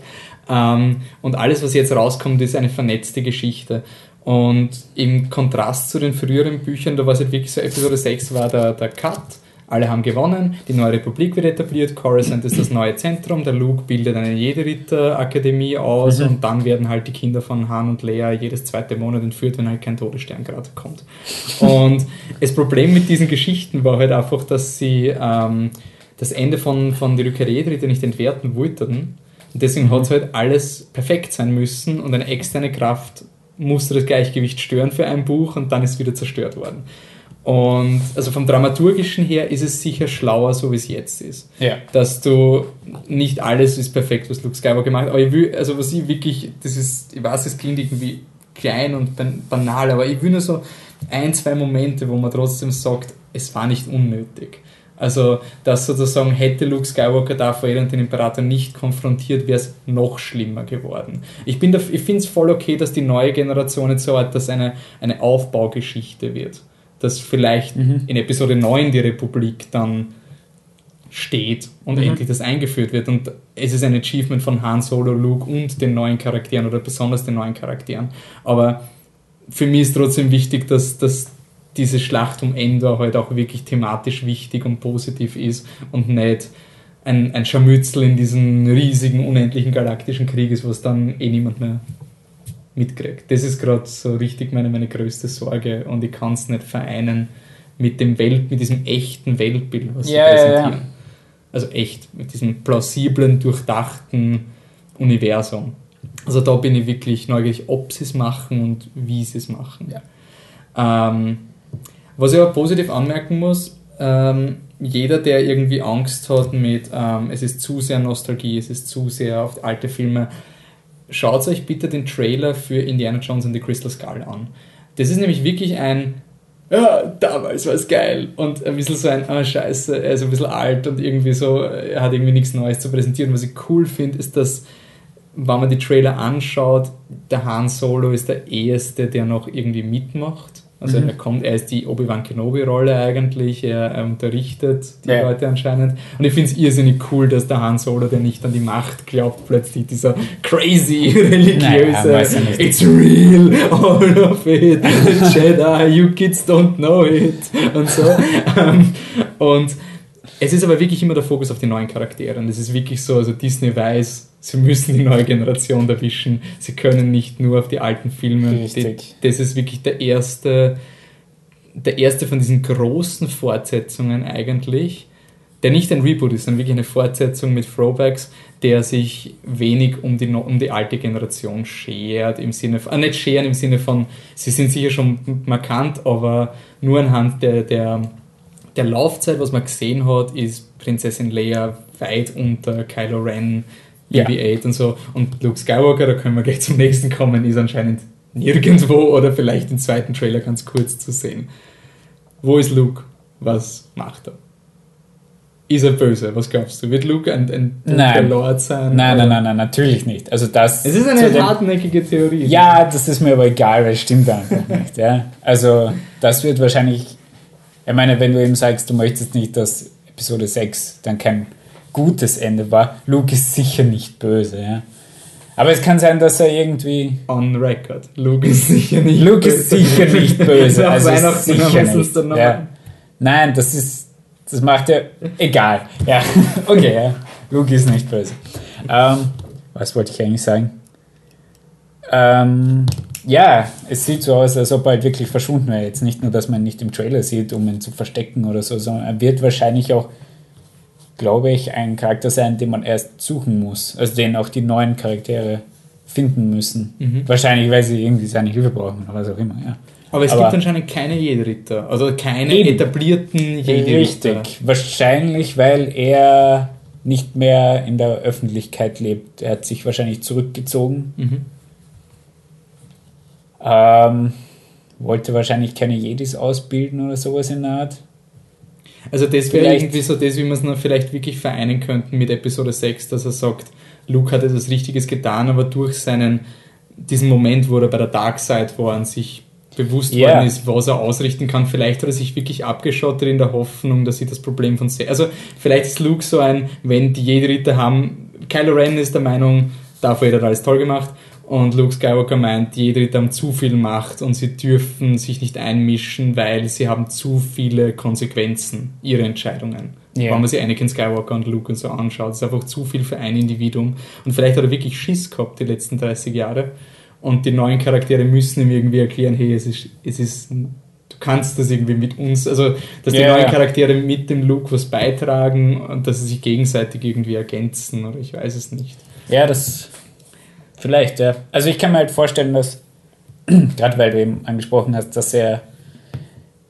Ähm, und alles, was jetzt rauskommt, ist eine vernetzte Geschichte. Und im Kontrast zu den früheren Büchern, da war es halt wirklich so, Episode 6 war der, der Cut alle haben gewonnen, die neue Republik wird etabliert, Coruscant ist das neue Zentrum, der Luke bildet eine Jedi-Ritter-Akademie aus mhm. und dann werden halt die Kinder von Han und Leia jedes zweite Monat entführt, wenn halt kein Todesstern gerade kommt. Und das Problem mit diesen Geschichten war halt einfach, dass sie ähm, das Ende von, von die Rückkehr der Jedi-Ritter nicht entwerten wollten. Und deswegen mhm. hat es halt alles perfekt sein müssen und eine externe Kraft musste das Gleichgewicht stören für ein Buch und dann ist es wieder zerstört worden. Und also vom Dramaturgischen her ist es sicher schlauer, so wie es jetzt ist. Ja. Dass du nicht alles ist perfekt, was Luke Skywalker gemacht hat. Aber ich will, also was ich wirklich, das ist, ich weiß, es klingt irgendwie klein und banal, aber ich will nur so ein, zwei Momente, wo man trotzdem sagt, es war nicht unnötig. Also, dass sozusagen hätte Luke Skywalker Darth Vader und den Imperator nicht konfrontiert, wäre es noch schlimmer geworden. Ich, ich finde es voll okay, dass die neue Generation jetzt so hat, dass eine, eine Aufbaugeschichte wird. Dass vielleicht mhm. in Episode 9 die Republik dann steht und mhm. endlich das eingeführt wird. Und es ist ein Achievement von Han Solo, Luke und den neuen Charakteren oder besonders den neuen Charakteren. Aber für mich ist trotzdem wichtig, dass, dass diese Schlacht um Endor halt auch wirklich thematisch wichtig und positiv ist und nicht ein, ein Scharmützel in diesem riesigen, unendlichen galaktischen Krieg ist, was dann eh niemand mehr mitkriegt. Das ist gerade so richtig meine, meine größte Sorge und ich kann es nicht vereinen mit dem Welt, mit diesem echten Weltbild, was ja, sie präsentieren. Ja. Also echt, mit diesem plausiblen, durchdachten Universum. Also da bin ich wirklich neugierig, ob sie es machen und wie sie es machen. Ja. Ähm, was ich aber positiv anmerken muss, ähm, jeder, der irgendwie Angst hat mit, ähm, es ist zu sehr Nostalgie, es ist zu sehr auf alte Filme, schaut euch bitte den Trailer für Indiana Jones and the Crystal Skull an. Das ist nämlich wirklich ein ja, damals war es geil. Und ein bisschen so ein, ah, scheiße, er ist ein bisschen alt und irgendwie so, er hat irgendwie nichts Neues zu präsentieren. Was ich cool finde, ist, dass, wenn man die Trailer anschaut, der Han Solo ist der Erste, der noch irgendwie mitmacht. Also mhm. er kommt, er ist die Obi-Wan Kenobi-Rolle eigentlich, er, er unterrichtet die ja. Leute anscheinend. Und ich finde es irrsinnig cool, dass der Han Solo, der nicht an die Macht glaubt, plötzlich dieser crazy religiöse naja, It's real, all of it, Jedi, you kids don't know it und so. Ähm, und es ist aber wirklich immer der Fokus auf die neuen Charaktere. Und es ist wirklich so, also Disney weiß, sie müssen die neue Generation erwischen. Sie können nicht nur auf die alten Filme. Richtig. Das ist wirklich der erste, der erste von diesen großen Fortsetzungen eigentlich, der nicht ein Reboot ist, sondern wirklich eine Fortsetzung mit Throwbacks, der sich wenig um die, um die alte Generation schert, im Sinne von, äh, nicht scheren im Sinne von, sie sind sicher schon markant, aber nur anhand der, der der Laufzeit, was man gesehen hat, ist Prinzessin Leia weit unter Kylo Ren, BB-8 ja. und so. Und Luke Skywalker, da können wir gleich zum nächsten kommen, ist anscheinend nirgendwo oder vielleicht im zweiten Trailer ganz kurz zu sehen. Wo ist Luke? Was macht er? Ist er böse? Was glaubst du? Wird Luke ein, ein nein. Lord sein? Nein, nein, nein, nein, natürlich nicht. Also das es ist eine hartnäckige Theorie. Ja, das ist mir aber egal, weil es stimmt einfach nicht. Ja? Also das wird wahrscheinlich ich meine, wenn du eben sagst, du möchtest nicht, dass Episode 6 dann kein gutes Ende war, Luke ist sicher nicht böse, ja. Aber es kann sein, dass er irgendwie. On record. Luke ist sicher nicht Luke böse. ist sicher nicht böse. also sicher nicht. Ja. Nein, das ist. Das macht er. Egal. Ja. Okay, ja. Luke ist nicht böse. Ähm, was wollte ich eigentlich sagen? Ähm, ja, es sieht so aus, als ob er halt wirklich verschwunden wäre. Jetzt nicht nur, dass man ihn nicht im Trailer sieht, um ihn zu verstecken oder so, sondern er wird wahrscheinlich auch, glaube ich, ein Charakter sein, den man erst suchen muss. Also den auch die neuen Charaktere finden müssen. Mhm. Wahrscheinlich, weil sie irgendwie seine Hilfe brauchen oder was auch immer, ja. Aber es Aber gibt anscheinend keine Jedi-Ritter, also keine eben. etablierten Jedi-Ritter. Richtig, wahrscheinlich, weil er nicht mehr in der Öffentlichkeit lebt. Er hat sich wahrscheinlich zurückgezogen. Mhm ähm, wollte wahrscheinlich keine Jedis ausbilden oder sowas in der Art. Also das wäre irgendwie so das, wie wir es noch vielleicht wirklich vereinen könnten mit Episode 6, dass er sagt, Luke hat etwas Richtiges getan, aber durch seinen, diesen Moment, wo er bei der Dark Side war, an sich bewusst yeah. worden ist, was er ausrichten kann. Vielleicht hat er sich wirklich abgeschottet in der Hoffnung, dass sie das Problem von... Se also vielleicht ist Luke so ein, wenn die Jedi-Ritter haben, Kylo Ren ist der Meinung, dafür hat er alles toll gemacht und Luke Skywalker meint, die Jedi haben zu viel Macht und sie dürfen sich nicht einmischen, weil sie haben zu viele Konsequenzen, ihre Entscheidungen. Yeah. Wenn man sich Anakin Skywalker und Luke und so anschaut, ist einfach zu viel für ein Individuum. Und vielleicht hat er wirklich Schiss gehabt die letzten 30 Jahre. Und die neuen Charaktere müssen ihm irgendwie erklären, hey, es ist, es ist, du kannst das irgendwie mit uns, also, dass die yeah, neuen Charaktere mit dem Luke was beitragen und dass sie sich gegenseitig irgendwie ergänzen oder ich weiß es nicht. Ja, das Vielleicht, ja. Also ich kann mir halt vorstellen, dass, gerade weil du eben angesprochen hast, dass er,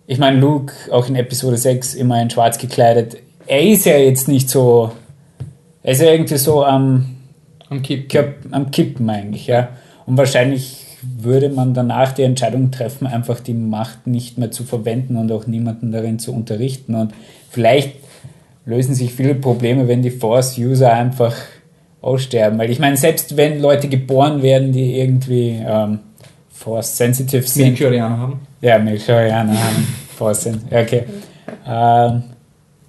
ich meine, Luke auch in Episode 6 immer in schwarz gekleidet, er ist ja jetzt nicht so, er ist ja irgendwie so am, am Kippen. am Kippen eigentlich, ja. Und wahrscheinlich würde man danach die Entscheidung treffen, einfach die Macht nicht mehr zu verwenden und auch niemanden darin zu unterrichten. Und vielleicht lösen sich viele Probleme, wenn die Force-User einfach aussterben. Weil ich meine, selbst wenn Leute geboren werden, die irgendwie ähm, Force-sensitive sind. Milchorianer haben. Ja, Milchorianer haben Force-sensitive. Okay. Ähm,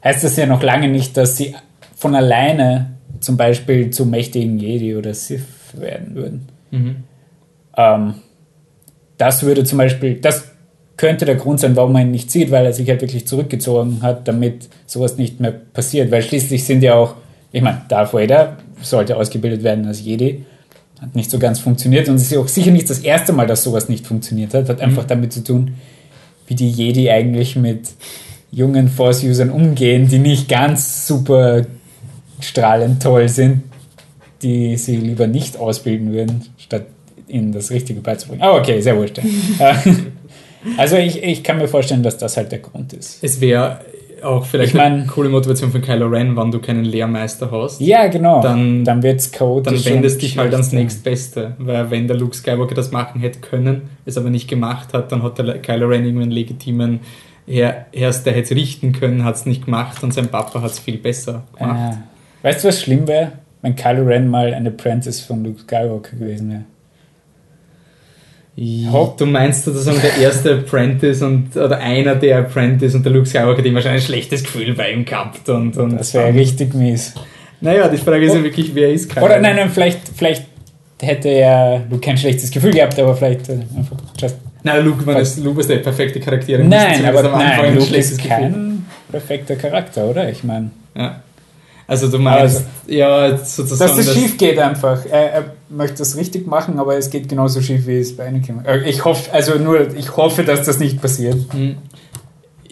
heißt das ja noch lange nicht, dass sie von alleine zum Beispiel zu mächtigen Jedi oder Sith werden würden. Mhm. Ähm, das würde zum Beispiel, das könnte der Grund sein, warum man ihn nicht sieht, weil er sich halt wirklich zurückgezogen hat, damit sowas nicht mehr passiert. Weil schließlich sind ja auch, ich meine, Darth Vader sollte ausgebildet werden als Jedi, hat nicht so ganz funktioniert und es ist ja auch sicher nicht das erste Mal, dass sowas nicht funktioniert hat. Hat mhm. einfach damit zu tun, wie die Jedi eigentlich mit jungen Force-Usern umgehen, die nicht ganz super strahlend toll sind, die sie lieber nicht ausbilden würden, statt ihnen das Richtige beizubringen. Aber oh, okay, sehr wurscht. also ich, ich kann mir vorstellen, dass das halt der Grund ist. Es wäre auch vielleicht ich mein, eine coole Motivation von Kylo Ren, wenn du keinen Lehrmeister hast. Ja, genau. Dann, dann wird's Code. Dann wendest dich halt ans nächstbeste. Weil wenn der Luke Skywalker das machen hätte können, es aber nicht gemacht hat, dann hat der Kylo Ren irgendwie einen legitimen erst der hätte es richten können, hat es nicht gemacht und sein Papa hat es viel besser gemacht. Äh, weißt du, was schlimm wäre? Wenn Kylo Ren mal ein Apprentice von Luke Skywalker gewesen wäre. Ja, du meinst sozusagen der erste Apprentice und oder einer der Apprentice und der Luke Skywalker, die wahrscheinlich ein schlechtes Gefühl bei ihm gehabt und, und das wäre richtig mies. Naja, die Frage ist ja wirklich, wer ist Kylo? Oder nein, nein, vielleicht, vielleicht hätte er Luke kein schlechtes Gefühl gehabt, aber vielleicht äh, einfach just. Nein, Luke, man ist, Luke ist der perfekte Charakter. Nein, aber nein, Luke ist kein Gefühl. perfekter Charakter, oder? Ich meine. Ja. Also du meinst, also, ja, sozusagen. Dass das schief geht einfach. Er, er, möchte es richtig machen, aber es geht genauso schief, wie es bei Anakin äh, Ich hoffe, also nur, ich hoffe, dass das nicht passiert. Hm.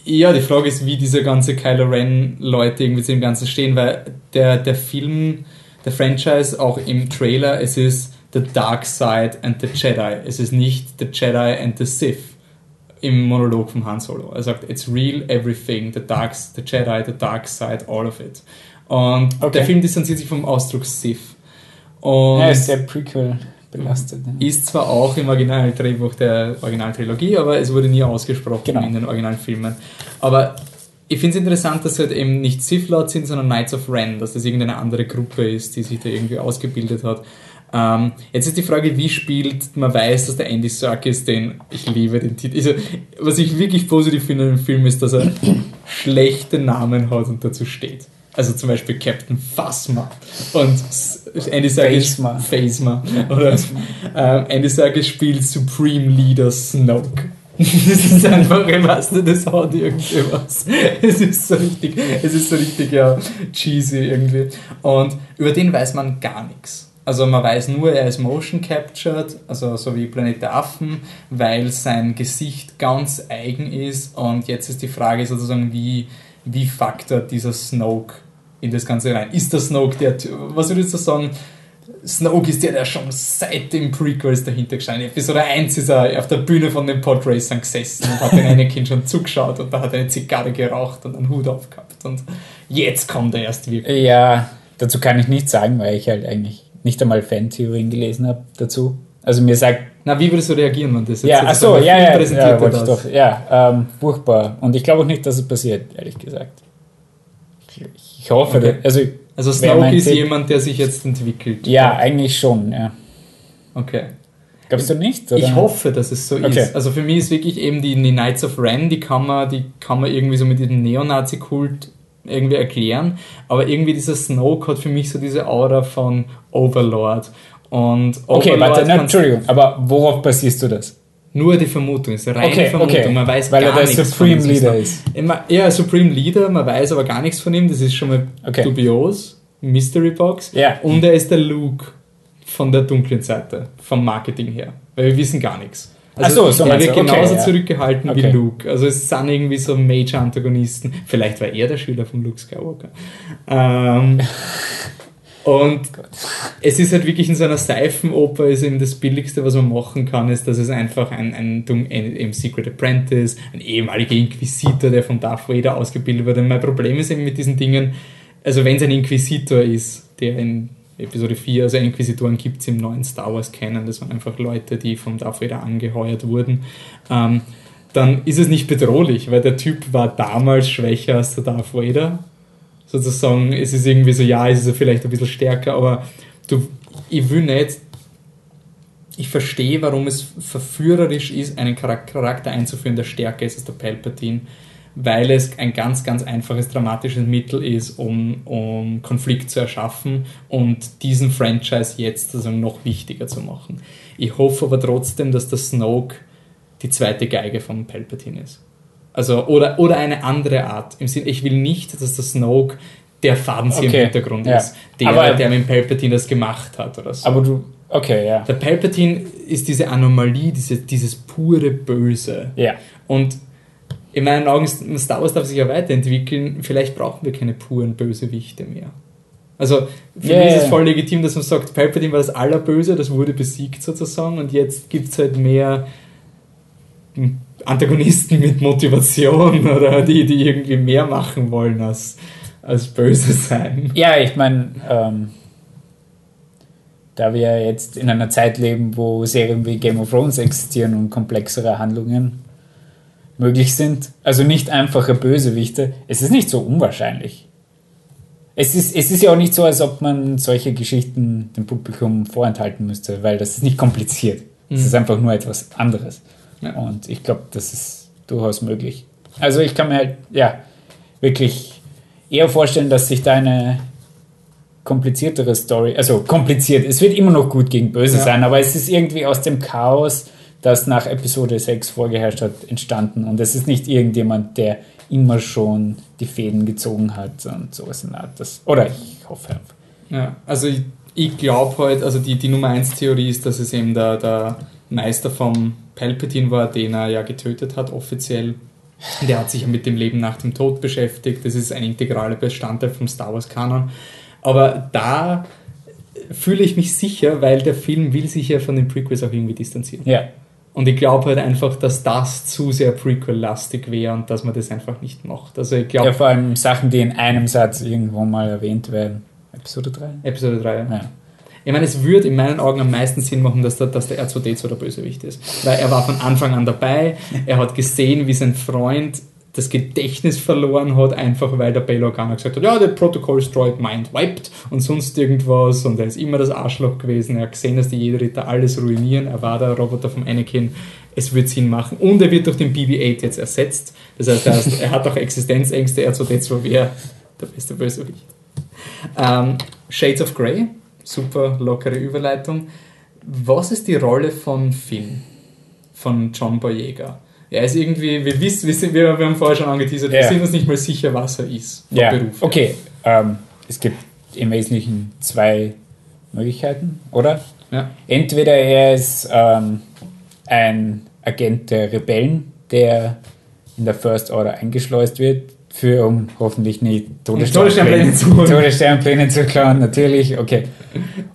Ja, die Frage ist, wie diese ganze Kylo Ren-Leute irgendwie zu dem Ganzen stehen, weil der, der Film, der Franchise, auch im Trailer, es ist The Dark Side and the Jedi. Es ist nicht The Jedi and the Sith im Monolog von Han Solo. Er sagt, it's real everything, the dark, the Jedi, the dark side, all of it. Und okay. der Film distanziert sich vom Ausdruck Sith. Und er ist sehr Prequel belastet. Ist zwar auch im Originaldrehbuch der Originaltrilogie, aber es wurde nie ausgesprochen genau. in den Originalfilmen. Aber ich finde es interessant, dass es halt eben nicht Sith Lords sind, sondern Knights of Ren, dass das irgendeine andere Gruppe ist, die sich da irgendwie ausgebildet hat. Ähm, jetzt ist die Frage, wie spielt, man weiß, dass der Andy Serkis den, ich liebe den Titel, also, was ich wirklich positiv finde im Film ist, dass er schlechte Namen hat und dazu steht. Also zum Beispiel Captain Phasma und Andy Serkis Phasma oder ähm, Andy Serkis spielt Supreme Leader Snoke. das ist einfach, weißt du, das hat irgendwie was. Es ist so richtig, es ist so richtig, ja, cheesy irgendwie. Und über den weiß man gar nichts. Also man weiß nur, er ist motion captured, also so wie Planet der Affen, weil sein Gesicht ganz eigen ist und jetzt ist die Frage sozusagen, wie, wie faktor dieser Snoke in das Ganze rein. Ist der Snoke der, was würdest du sagen, Snoke ist der, der schon seit dem Prequels dahinter gestanden ist. Episode 1 ist er auf der Bühne von den Podracern gesessen und hat den Kind schon zugeschaut und da hat er eine Zigarre geraucht und einen Hut aufgehabt und jetzt kommt er erst wirklich. Ja, dazu kann ich nichts sagen, weil ich halt eigentlich nicht einmal Fantheorien gelesen habe dazu. Also mir sagt... Na, wie würdest du reagieren, wenn das jetzt ja, so, ja, ja, ja, ja, doch, ja ähm, furchtbar. Und ich glaube auch nicht, dass es passiert, ehrlich gesagt. Ich ich hoffe, okay. also, also Snoke ist jemand, der sich jetzt entwickelt. Ja, eigentlich schon, ja. Okay. Glaubst du nicht? Oder? Ich hoffe, dass es so okay. ist. Also für mich ist wirklich eben die, die Knights of Ren, die kann man, die kann man irgendwie so mit diesem Neonazi-Kult irgendwie erklären. Aber irgendwie dieser Snoke hat für mich so diese Aura von Overlord. Und Overlord okay, warte, na, Entschuldigung, aber worauf basierst du das? Nur die Vermutung, es ist eine reine okay, Vermutung. Okay. Man weiß Weil gar er der Supreme Leader ist. Ja, Supreme Leader, man weiß aber gar nichts von ihm, das ist schon mal okay. dubios. Mystery Box. Ja. Und er ist der Luke von der dunklen Seite, vom Marketing her. Weil wir wissen gar nichts. Also Ach so, so er wird genauso okay, zurückgehalten okay. wie Luke. Also es sind irgendwie so Major-Antagonisten. Vielleicht war er der Schüler von Luke Skywalker. Ähm, Und es ist halt wirklich in so einer Seifenoper, ist eben das Billigste, was man machen kann, ist, dass es einfach ein, ein, ein, ein Secret Apprentice, ein ehemaliger Inquisitor, der von Darth Vader ausgebildet wurde. Und mein Problem ist eben mit diesen Dingen, also wenn es ein Inquisitor ist, der in Episode 4, also Inquisitoren gibt es im neuen Star Wars kennen, das waren einfach Leute, die vom Darth Vader angeheuert wurden, ähm, dann ist es nicht bedrohlich, weil der Typ war damals schwächer als der Darth Vader. Sozusagen, es ist irgendwie so, ja, es ist vielleicht ein bisschen stärker, aber du, ich will nicht ich verstehe, warum es verführerisch ist, einen Charakter einzuführen, der stärker ist als der Palpatine, weil es ein ganz, ganz einfaches dramatisches Mittel ist, um, um Konflikt zu erschaffen und diesen Franchise jetzt also noch wichtiger zu machen. Ich hoffe aber trotzdem, dass der Snoke die zweite Geige von Palpatine ist. Also, oder, oder eine andere Art. Im Sinne, ich will nicht, dass der Snoke der Fadenzieher okay. im Hintergrund ja. ist, der, aber, der mit Palpatine das gemacht hat oder so. Aber du, Okay, ja. Der Palpatine ist diese Anomalie, diese, dieses pure Böse. Ja. Und in meinen Augen, Star Wars darf sich ja weiterentwickeln. Vielleicht brauchen wir keine puren Bösewichte mehr. Also für yeah. mich ist es voll legitim, dass man sagt, Palpatine war das Allerböse, das wurde besiegt sozusagen und jetzt gibt es halt mehr Antagonisten mit Motivation oder die, die irgendwie mehr machen wollen als, als böse sein. Ja, ich meine, ähm, da wir jetzt in einer Zeit leben, wo Serien wie Game of Thrones existieren und komplexere Handlungen möglich sind, also nicht einfache Bösewichte, es ist nicht so unwahrscheinlich. Es ist, es ist ja auch nicht so, als ob man solche Geschichten dem Publikum vorenthalten müsste, weil das ist nicht kompliziert. Es mhm. ist einfach nur etwas anderes. Ja. Und ich glaube, das ist durchaus möglich. Also ich kann mir halt, ja, wirklich eher vorstellen, dass sich deine kompliziertere Story, also kompliziert, es wird immer noch gut gegen böse ja. sein, aber es ist irgendwie aus dem Chaos, das nach Episode 6 vorgeherrscht hat, entstanden und es ist nicht irgendjemand, der immer schon die Fäden gezogen hat und sowas in der Art. Das, oder ich hoffe. Ja, also ich, ich glaube halt, also die, die Nummer 1 Theorie ist, dass es eben der, der Meister vom Palpatine war, den er ja getötet hat, offiziell. Der hat sich ja mit dem Leben nach dem Tod beschäftigt. Das ist ein integraler Bestandteil vom Star Wars-Kanon. Aber da fühle ich mich sicher, weil der Film will sich ja von den Prequels auch irgendwie distanzieren. Ja. Und ich glaube halt einfach, dass das zu sehr Prequel-lastig wäre und dass man das einfach nicht macht. Also ich glaube. Ja, vor allem Sachen, die in einem Satz irgendwo mal erwähnt werden. Episode 3? Episode 3, ja. Ich meine, es würde in meinen Augen am meisten Sinn machen, dass der, dass der R2D2 der Bösewicht ist. Weil er war von Anfang an dabei, er hat gesehen, wie sein Freund das Gedächtnis verloren hat, einfach weil der Bail Organa gesagt hat, ja, der Protocol destroyed, mind wiped und sonst irgendwas und er ist immer das Arschloch gewesen, er hat gesehen, dass die Jedi-Ritter alles ruinieren, er war der Roboter vom Anakin, es wird Sinn machen. Und er wird durch den BB-8 jetzt ersetzt, das heißt, er, er hat auch Existenzängste, er zu jetzt wäre der beste Bösewicht. Ähm, Shades of Grey, super lockere Überleitung. Was ist die Rolle von Finn, von John Boyega? er ist irgendwie, wir wissen, wir, sind, wir, haben vorher schon angeteasert, ja. wir sind uns nicht mal sicher, was er ist. Ja, Beruf okay. Ähm, es gibt im Wesentlichen zwei Möglichkeiten, oder? Ja. Entweder er ist ähm, ein Agent der Rebellen, der in der First Order eingeschleust wird, für um hoffentlich nicht Todessternpläne zu, Todessternpläne zu klauen, natürlich, okay.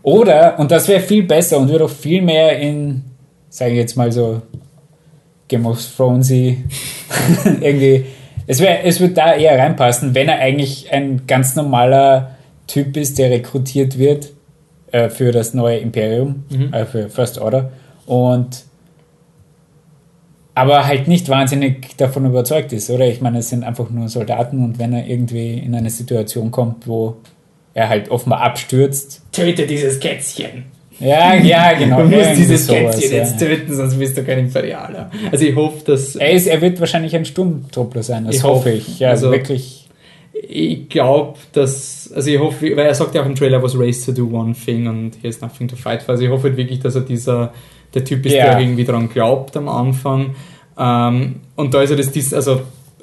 Oder, und das wäre viel besser und würde auch viel mehr in, sage ich jetzt mal so, Game of Thrones irgendwie. Es, wär, es wird da eher reinpassen, wenn er eigentlich ein ganz normaler Typ ist, der rekrutiert wird äh, für das neue Imperium, mhm. äh, für First Order. Und aber halt nicht wahnsinnig davon überzeugt ist, oder? Ich meine, es sind einfach nur Soldaten und wenn er irgendwie in eine Situation kommt, wo er halt offenbar abstürzt. Töte dieses Kätzchen. Ja, ja, genau. Du musst dieses Kätzchen ja. jetzt töten, sonst bist du kein Imperialer. Also ich hoffe, dass... Er, ist, er wird wahrscheinlich ein Sturmtruppler sein, das ich hoffe ich. Ja, also, wirklich... Ich glaube, dass... Also ich hoffe, weil er sagt ja auch im Trailer, was race to do one thing and here's nothing to fight for. Also ich hoffe wirklich, dass er dieser... Der Typ ist, ja. der irgendwie dran glaubt am Anfang. Ähm, und da ist er das... Also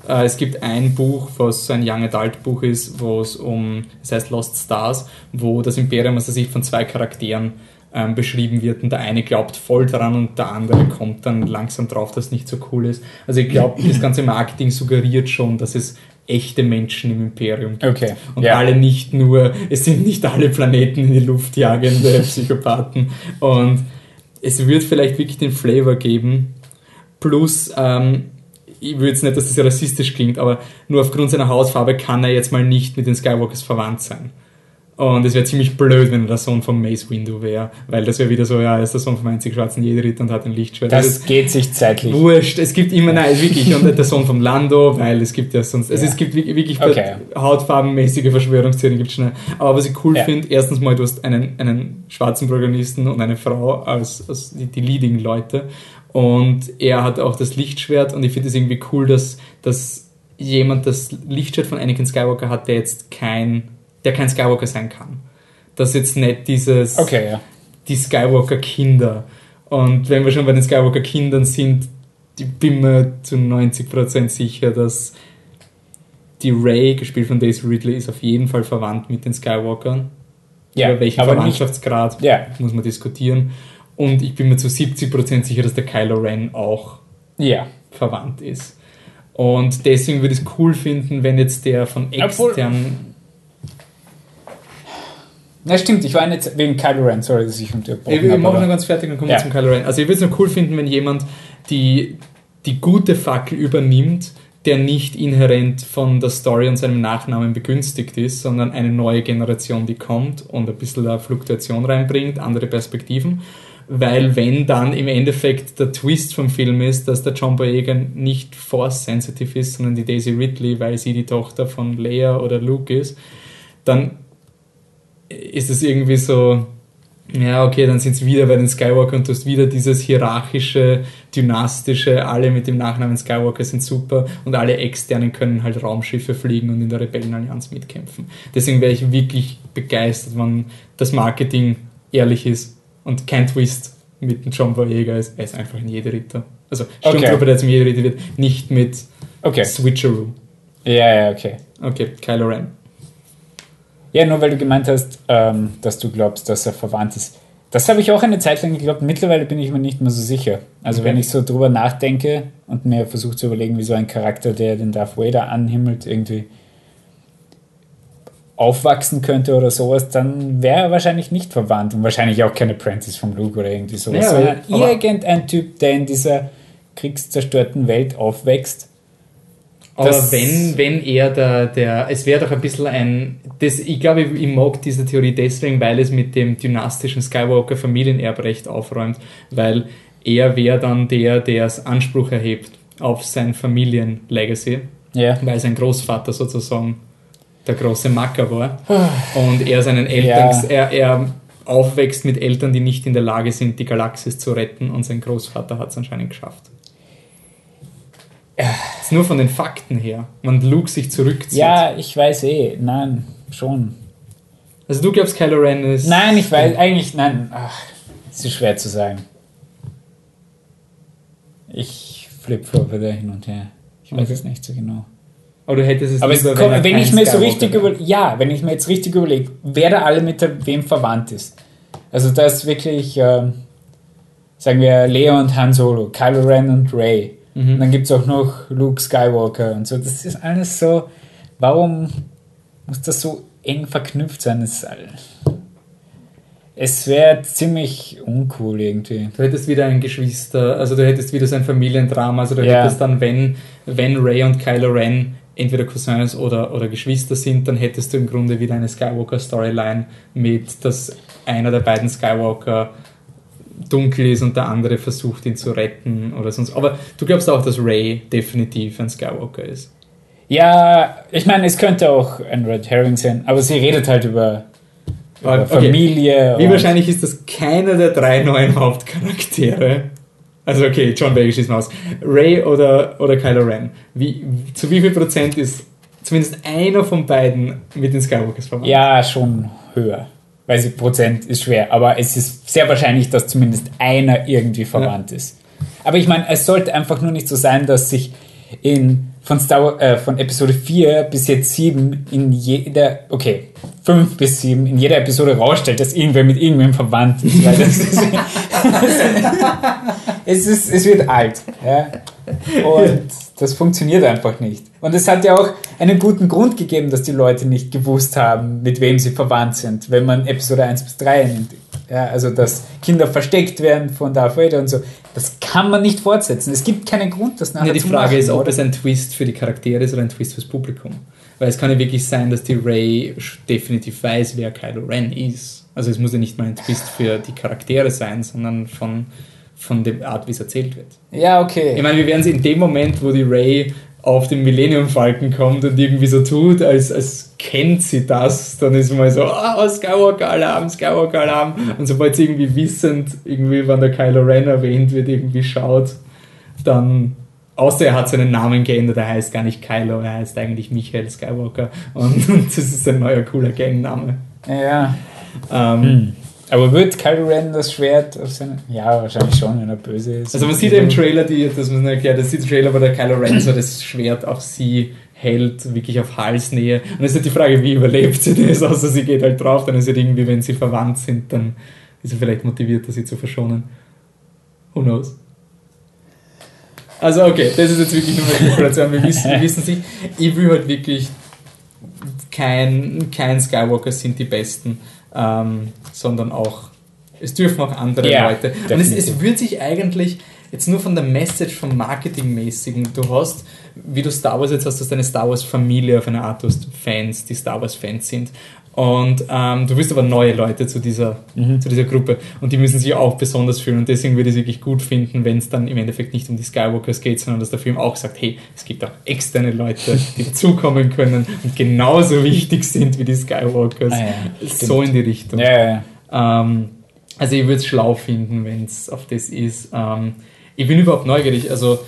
äh, es gibt ein Buch, was ein Young Adult Buch ist, wo es um, das heißt Lost Stars, wo das Imperium aus der Sicht von zwei Charakteren ähm, beschrieben wird und der eine glaubt voll dran und der andere kommt dann langsam drauf, dass es nicht so cool ist. Also ich glaube, das ganze Marketing suggeriert schon, dass es echte Menschen im Imperium gibt. Okay. Und ja. alle nicht nur, es sind nicht alle Planeten in die Luft jagende Psychopathen. Und es wird vielleicht wirklich den Flavor geben. Plus, ähm, ich würde jetzt nicht, dass das rassistisch klingt, aber nur aufgrund seiner Hautfarbe kann er jetzt mal nicht mit den Skywalkers verwandt sein. Und es wäre ziemlich blöd, wenn er der Sohn von Mace Windu wäre, weil das wäre wieder so, ja, er ist der Sohn vom einzig schwarzen Jedi-Ritter und hat ein Lichtschwert. Das, das geht sich zeitlich. Wurscht, es gibt immer, nein, wirklich, und der Sohn vom Lando, weil es gibt ja sonst, also ja. es gibt wirklich okay. hautfarbenmäßige Verschwörungstheorien, gibt schnell. Aber was ich cool ja. finde, erstens mal, du hast einen, einen schwarzen Protagonisten und eine Frau als, als die, die Leading-Leute und er hat auch das Lichtschwert und ich finde es irgendwie cool, dass, dass jemand das Lichtschwert von Anakin Skywalker hat, der jetzt kein der kein Skywalker sein kann. Das ist jetzt nicht dieses, okay, ja. die Skywalker-Kinder. Und wenn wir schon bei den Skywalker-Kindern sind, ich bin mir zu 90% sicher, dass die Ray, gespielt von Daisy Ridley, ist auf jeden Fall verwandt mit den Skywalkern. Ja, Über welchen Verwandtschaftsgrad ja. muss man diskutieren. Und ich bin mir zu 70% sicher, dass der Kylo Ren auch ja. verwandt ist. Und deswegen würde ich es cool finden, wenn jetzt der von extern na stimmt, ich war nicht wegen Kylo Ren, sorry, dass ich unterbrochen habe. Wir machen noch ganz fertig, dann kommen ja. zum Kylo Ren. Also ich würde es nur cool finden, wenn jemand die, die gute Fackel übernimmt, der nicht inhärent von der Story und seinem Nachnamen begünstigt ist, sondern eine neue Generation, die kommt und ein bisschen da Fluktuation reinbringt, andere Perspektiven. Weil wenn dann im Endeffekt der Twist vom Film ist, dass der John Boyega nicht Force-sensitive ist, sondern die Daisy Ridley, weil sie die Tochter von Leia oder Luke ist, dann ist es irgendwie so, ja, okay, dann sind es wieder bei den Skywalker und du hast wieder dieses hierarchische, dynastische, alle mit dem Nachnamen Skywalker sind super und alle externen können halt Raumschiffe fliegen und in der Rebellenallianz mitkämpfen. Deswegen wäre ich wirklich begeistert, wenn das Marketing ehrlich ist und kein Twist mit dem John Boyega ist. Er ist einfach ein Jedi-Ritter. Also Sturmtrooper, okay. der zum Jedi-Ritter wird, nicht mit okay. Switcheroo. Ja, ja, okay. Okay, Kylo Ren. Ja, nur weil du gemeint hast, ähm, dass du glaubst, dass er verwandt ist. Das habe ich auch eine Zeit lang geglaubt. Mittlerweile bin ich mir nicht mehr so sicher. Also, okay. wenn ich so drüber nachdenke und mir versuche zu überlegen, wie so ein Charakter, der den Darth Vader anhimmelt, irgendwie aufwachsen könnte oder sowas, dann wäre er wahrscheinlich nicht verwandt und wahrscheinlich auch kein Apprentice vom Luke oder irgendwie sowas, ja, sondern irgendein Typ, der in dieser kriegszerstörten Welt aufwächst aber wenn, wenn er der, der es wäre doch ein bisschen ein, das, ich glaube, ich, ich mag diese Theorie deswegen, weil es mit dem dynastischen Skywalker Familienerbrecht aufräumt, weil er wäre dann der, der es Anspruch erhebt auf sein Familienlegacy, ja. weil sein Großvater sozusagen der große Macker war und er seinen Eltern, ja. er, er aufwächst mit Eltern, die nicht in der Lage sind, die Galaxis zu retten und sein Großvater hat es anscheinend geschafft. Ist nur von den Fakten her. Man Luke sich zurückzieht. Ja, ich weiß eh. Nein, schon. Also du glaubst, Kylo Ren ist. Nein, ich weiß eigentlich, nein. Ach, ist schwer zu sagen. Ich flip-flop wieder hin und her. Ich weiß okay. es nicht so genau. Aber du hättest es Aber es kommt, wenn, wenn ich mir so richtig über, ja, wenn ich mir jetzt richtig überlege, wer da alle mit wem verwandt ist. Also da ist wirklich, ähm, sagen wir, Leo und Han Solo, Kylo Ren und Ray. Mhm. Und dann gibt es auch noch Luke Skywalker und so. Das ist alles so. Warum muss das so eng verknüpft sein? Es, es wäre ziemlich uncool irgendwie. Du hättest wieder ein Geschwister, also du hättest wieder so ein Familiendrama. Also du ja. hättest dann, wenn, wenn Ray und Kylo Ren entweder Cousins oder, oder Geschwister sind, dann hättest du im Grunde wieder eine Skywalker-Storyline mit, dass einer der beiden Skywalker dunkel ist und der andere versucht ihn zu retten oder sonst. Aber du glaubst auch, dass Ray definitiv ein Skywalker ist. Ja, ich meine, es könnte auch ein Red Herring sein, aber sie redet halt über, über okay. Familie. Wie wahrscheinlich ist das keiner der drei neuen Hauptcharaktere? Also okay, John Baker schießt mal aus. Ray oder, oder Kylo Ren. Wie, zu wie viel Prozent ist zumindest einer von beiden mit den Skywalkers verwandt? Ja, schon höher weil sie Prozent ist schwer, aber es ist sehr wahrscheinlich, dass zumindest einer irgendwie verwandt ja. ist. Aber ich meine, es sollte einfach nur nicht so sein, dass sich in von, Star, äh, von Episode 4 bis jetzt 7 in jeder, okay, 5 bis 7 in jeder Episode rausstellt, dass irgendwer mit irgendwem verwandt ist. Weil das ist, es, ist, es wird alt. Ja? Und das funktioniert einfach nicht. Und es hat ja auch einen guten Grund gegeben, dass die Leute nicht gewusst haben, mit wem sie verwandt sind, wenn man Episode 1 bis 3 nimmt. Ja, also, dass Kinder versteckt werden von Darth Vader und so. Das kann man nicht fortsetzen. Es gibt keinen Grund, das nachher ja, Die Frage machen, ist, ob oder? es ein Twist für die Charaktere ist oder ein Twist fürs Publikum. Weil es kann ja wirklich sein, dass die Ray definitiv weiß, wer Kylo Ren ist. Also es muss ja nicht mal ein Twist für die Charaktere sein, sondern von, von der Art, wie es erzählt wird. Ja, okay. Ich meine, wir werden sie in dem Moment, wo die Ray auf den Millennium Falken kommt und irgendwie so tut, als, als kennt sie das, dann ist mal so, ah, oh, Skywalker Alarm, Skywalker Alarm. Und sobald sie irgendwie wissend, irgendwie, wann der Kylo Ren erwähnt wird, irgendwie schaut, dann, außer er hat seinen Namen geändert, er heißt gar nicht Kylo, er heißt eigentlich Michael Skywalker und, und das ist ein neuer cooler Gangname. Ja. Ähm, hm. Aber wird Kylo Ren das Schwert auf seine. Ja, wahrscheinlich schon, wenn er böse ist. Also man sieht im Trailer, die, das muss man erklären, das sieht im Trailer, wo der Kylo Ren so das Schwert auf sie hält, wirklich auf Halsnähe. Und es ist halt die Frage, wie überlebt sie das, außer sie geht halt drauf, dann ist es irgendwie, wenn sie verwandt sind, dann ist sie vielleicht motiviert, sie zu verschonen. Who knows? Also okay, das ist jetzt wirklich nur eine Spekulation, wir wissen wir wissen nicht. Ich will halt wirklich kein, kein Skywalker sind die Besten ähm, sondern auch, es dürfen auch andere ja, Leute. Und es, es würde sich eigentlich jetzt nur von der Message, vom Marketingmäßigen, du hast, wie du Star Wars jetzt hast, du hast eine Star Wars Familie auf eine Art, du hast Fans, die Star Wars Fans sind und ähm, du wirst aber neue Leute zu dieser, mhm. zu dieser Gruppe und die müssen sich auch besonders fühlen und deswegen würde ich es wirklich gut finden, wenn es dann im Endeffekt nicht um die Skywalkers geht, sondern dass der Film auch sagt, hey, es gibt auch externe Leute, die dazukommen können und genauso wichtig sind wie die Skywalkers. Ah, ja, so in die Richtung. Ja, ja. Ähm, also ich würde es schlau finden, wenn es auf das ist. Ähm, ich bin überhaupt neugierig, also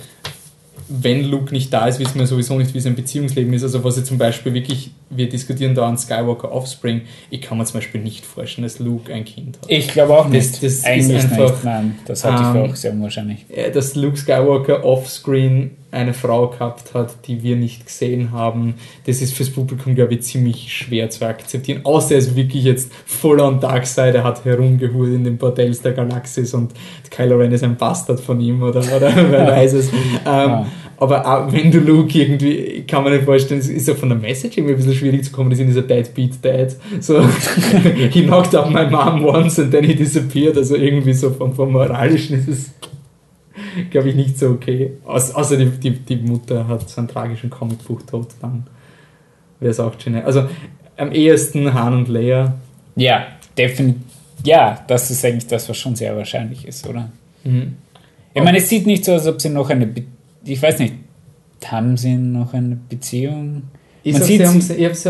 wenn Luke nicht da ist, wissen wir sowieso nicht, wie sein Beziehungsleben ist. Also was ich zum Beispiel wirklich, wir diskutieren da an Skywalker Offspring, ich kann mir zum Beispiel nicht vorstellen, dass Luke ein Kind hat. Ich glaube auch nicht. Das, das Eigentlich ist einfach, nicht, nein. Das ich für ähm, auch sehr unwahrscheinlich. Dass Luke Skywalker Offscreen eine Frau gehabt hat, die wir nicht gesehen haben, das ist fürs Publikum, glaube ich, ziemlich schwer zu akzeptieren. Außer er ist wirklich jetzt voll on Darkseid, er hat herumgehurt in den Bordells der Galaxis und Kylo Ren ist ein Bastard von ihm oder, oder wer weiß es. Ähm, ja. Aber auch wenn du Luke irgendwie, kann man nicht vorstellen, es ist ja von der Message irgendwie ein bisschen schwierig zu kommen, das ist in dieser Dad Beat Dad. So, he knocked up my mom once and then he disappeared. Also irgendwie so vom, vom Moralischen ist es glaube ich, nicht so okay. außer die, die, die Mutter hat so einen tragischen Comicbuch-Tod, dann wäre es auch schön. Also am ehesten Han und Leia. Ja, definitiv. Ja, das ist eigentlich das, was schon sehr wahrscheinlich ist, oder? Mhm. Ich meine, es sieht nicht so aus, als ob sie noch eine. Be ich weiß nicht, haben sie noch eine Beziehung? Ich sage, sie haben,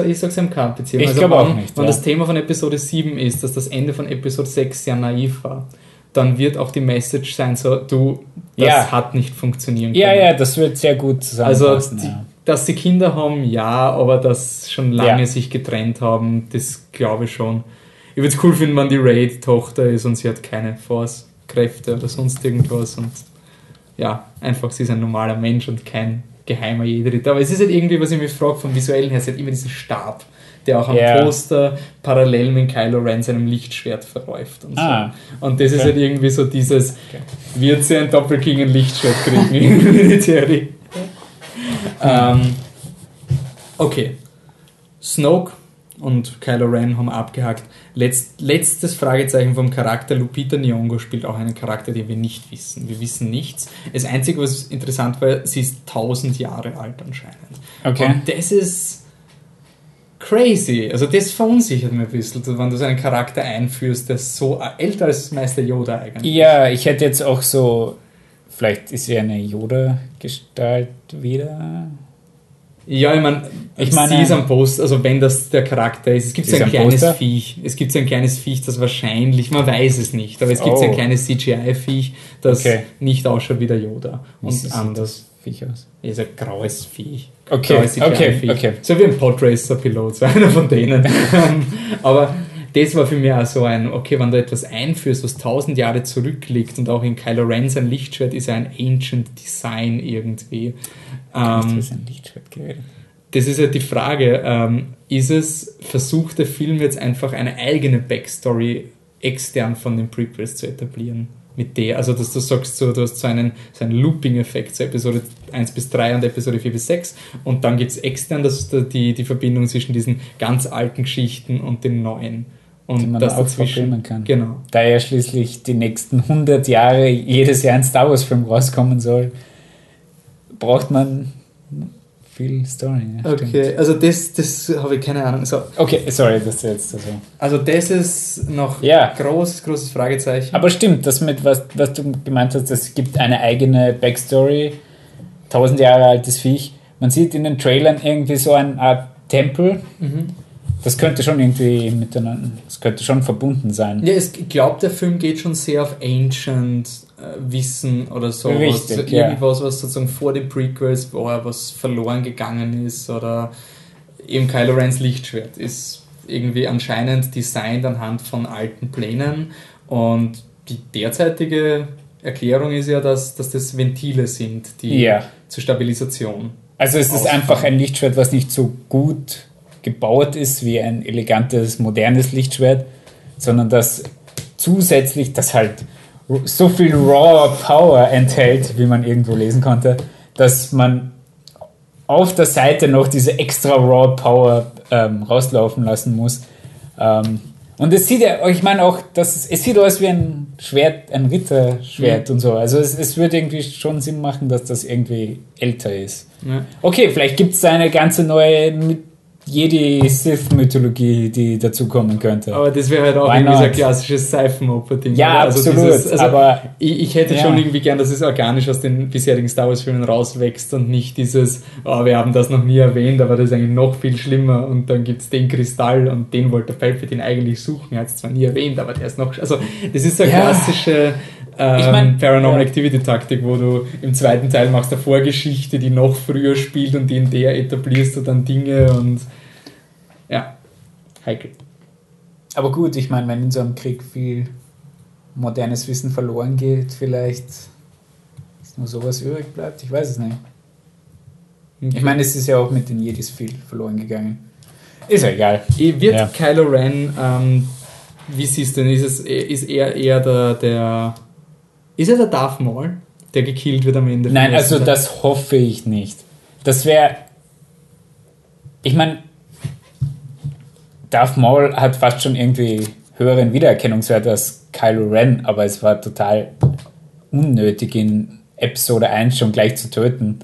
ich, sag, sie haben keine Beziehung. Ich also glaube auch nicht. Wenn ja. das Thema von Episode 7 ist, dass das Ende von Episode 6 sehr naiv war, dann wird auch die Message sein, so, du, das ja. hat nicht funktionieren können. Ja, ja, das wird sehr gut zusammenpassen. Also, die, ja. dass sie Kinder haben, ja, aber dass schon lange sich getrennt haben, das glaube ich schon. Ich würde es cool finden, wenn die Raid Tochter ist und sie hat keine Force-Kräfte oder sonst irgendwas und ja, einfach sie ist ein normaler Mensch und kein geheimer Jedi. Aber es ist halt irgendwie, was ich mich frage, vom Visuellen her, sie hat immer diesen Stab der auch am yeah. Poster parallel mit Kylo Ren seinem Lichtschwert verläuft. Und, so. ah, und das okay. ist halt irgendwie so dieses, okay. wird sie ein Doppelking ein Lichtschwert kriegen in Military? ähm, okay. Snoke und Kylo Ren haben abgehakt. Letzt, letztes Fragezeichen vom Charakter. Lupita Nyong'o spielt auch einen Charakter, den wir nicht wissen. Wir wissen nichts. Das Einzige, was interessant war, sie ist 1000 Jahre alt anscheinend. Okay. Und das ist crazy. Also das verunsichert mich ein bisschen, wenn du so einen Charakter einführst, der so älter als Meister Yoda eigentlich. Ja, ich hätte jetzt auch so, vielleicht ist sie eine Yoda-Gestalt wieder. Ja, ich meine, ich meine, sie ist am Post, also wenn das der Charakter ist, es gibt so ein kleines Poster? Viech, es gibt so ein kleines Viech, das wahrscheinlich, man weiß es nicht, aber es gibt oh. so ein oh. kleines CGI-Viech, das okay. nicht ausschaut wie der Yoda und anders. Viech aus? Ist ein graues Viech. Okay, okay, okay. So wie ein Podracer-Pilot, so einer von denen. Aber das war für mich auch so ein, okay, wenn du etwas einführst, was tausend Jahre zurückliegt und auch in Kylo Ren sein Lichtschwert ist ja ein Ancient Design irgendwie. Ähm, das ein Lichtschwert geredet? Das ist ja die Frage, ähm, ist es, versucht der Film jetzt einfach eine eigene Backstory extern von den Prequels zu etablieren? mit der, also dass du sagst, so, du hast so einen, so einen Looping-Effekt, so Episode 1 bis 3 und Episode 4 bis 6 und dann gibt es extern das, die, die Verbindung zwischen diesen ganz alten Geschichten und den neuen. Und man das auch verfilmen kann. Genau. Da ja schließlich die nächsten 100 Jahre jedes Jahr ein Star Wars Film rauskommen soll, braucht man viel Story. Ja, stimmt. Okay, also das, das habe ich keine Ahnung. So, Okay, sorry, das ist jetzt so. also das ist noch Ja. großes, großes Fragezeichen. Aber stimmt, das mit, was, was du gemeint hast, es gibt eine eigene Backstory, tausend Jahre altes Viech. Man sieht in den Trailern irgendwie so eine Art Tempel. Mhm. Das könnte schon irgendwie miteinander, das könnte schon verbunden sein. Ja, es, ich glaube, der Film geht schon sehr auf Ancient Wissen oder so. Richtig, was, ja. Irgendwas, was sozusagen vor den Prequels war, was verloren gegangen ist. Oder eben Kylo Rens Lichtschwert ist irgendwie anscheinend designt anhand von alten Plänen. Und die derzeitige Erklärung ist ja, dass, dass das Ventile sind, die Ja. zur Stabilisation. Also es ist einfach ein Lichtschwert, was nicht so gut gebaut ist wie ein elegantes, modernes Lichtschwert, sondern das zusätzlich, das halt so viel Raw Power enthält, wie man irgendwo lesen konnte, dass man auf der Seite noch diese extra Raw Power ähm, rauslaufen lassen muss. Ähm, und es sieht ja, ich meine auch, dass es sieht aus wie ein Schwert, ein Ritterschwert und so. Also es, es würde irgendwie schon Sinn machen, dass das irgendwie älter ist. Ja. Okay, vielleicht gibt es eine ganze neue Mi- Jedi-Sith-Mythologie, die dazukommen könnte. Aber das wäre halt auch Why irgendwie so ein klassisches Seifenoper-Ding. Ja? Also absolut, dieses- also aber- ich, ich hätte Ja. schon irgendwie gern, dass es organisch aus den bisherigen Star Wars-Filmen rauswächst und nicht dieses, oh, wir haben das noch nie erwähnt, aber das ist eigentlich noch viel schlimmer und dann gibt es den Kristall und den wollte Palpatine eigentlich suchen. Er hat es zwar nie erwähnt, aber der ist noch. Also, das ist so eine Ja. klassische. Ähm, Ich mein, Paranormal ja. Activity Taktik, wo du im zweiten Teil machst eine Vorgeschichte, die noch früher spielt und in der etablierst du dann Dinge und ja, heikel. Aber gut, ich meine, wenn in so einem Krieg viel modernes Wissen verloren geht, vielleicht ist nur sowas übrig bleibt. Ich weiß es nicht. Ich meine, es ist ja auch mit den Jedis viel verloren gegangen. Ist ja egal. Wird Ja. Kylo Ren, ähm, wie siehst du denn, ist, es, ist er eher der, der, ist er der Darth Maul, der gekillt wird am Ende? Nein, also Teil? das hoffe ich nicht. Das wäre. Ich meine, Darth Maul hat fast schon irgendwie höheren Wiedererkennungswert als Kylo Ren, aber es war total unnötig, in Episode 1 schon gleich zu töten.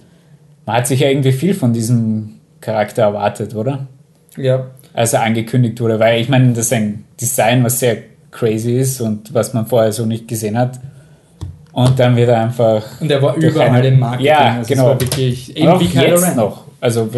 Man hat sich ja irgendwie viel von diesem Charakter erwartet, oder? Ja, Als er angekündigt wurde, weil ich meine, das ist ein Design, was sehr crazy ist und was man vorher so nicht gesehen hat. Und dann wird er einfach und er war überall eine- im Marketing. Ja, also genau. Es war wirklich, eben auch wie Kylo jetzt Ren. noch. Also,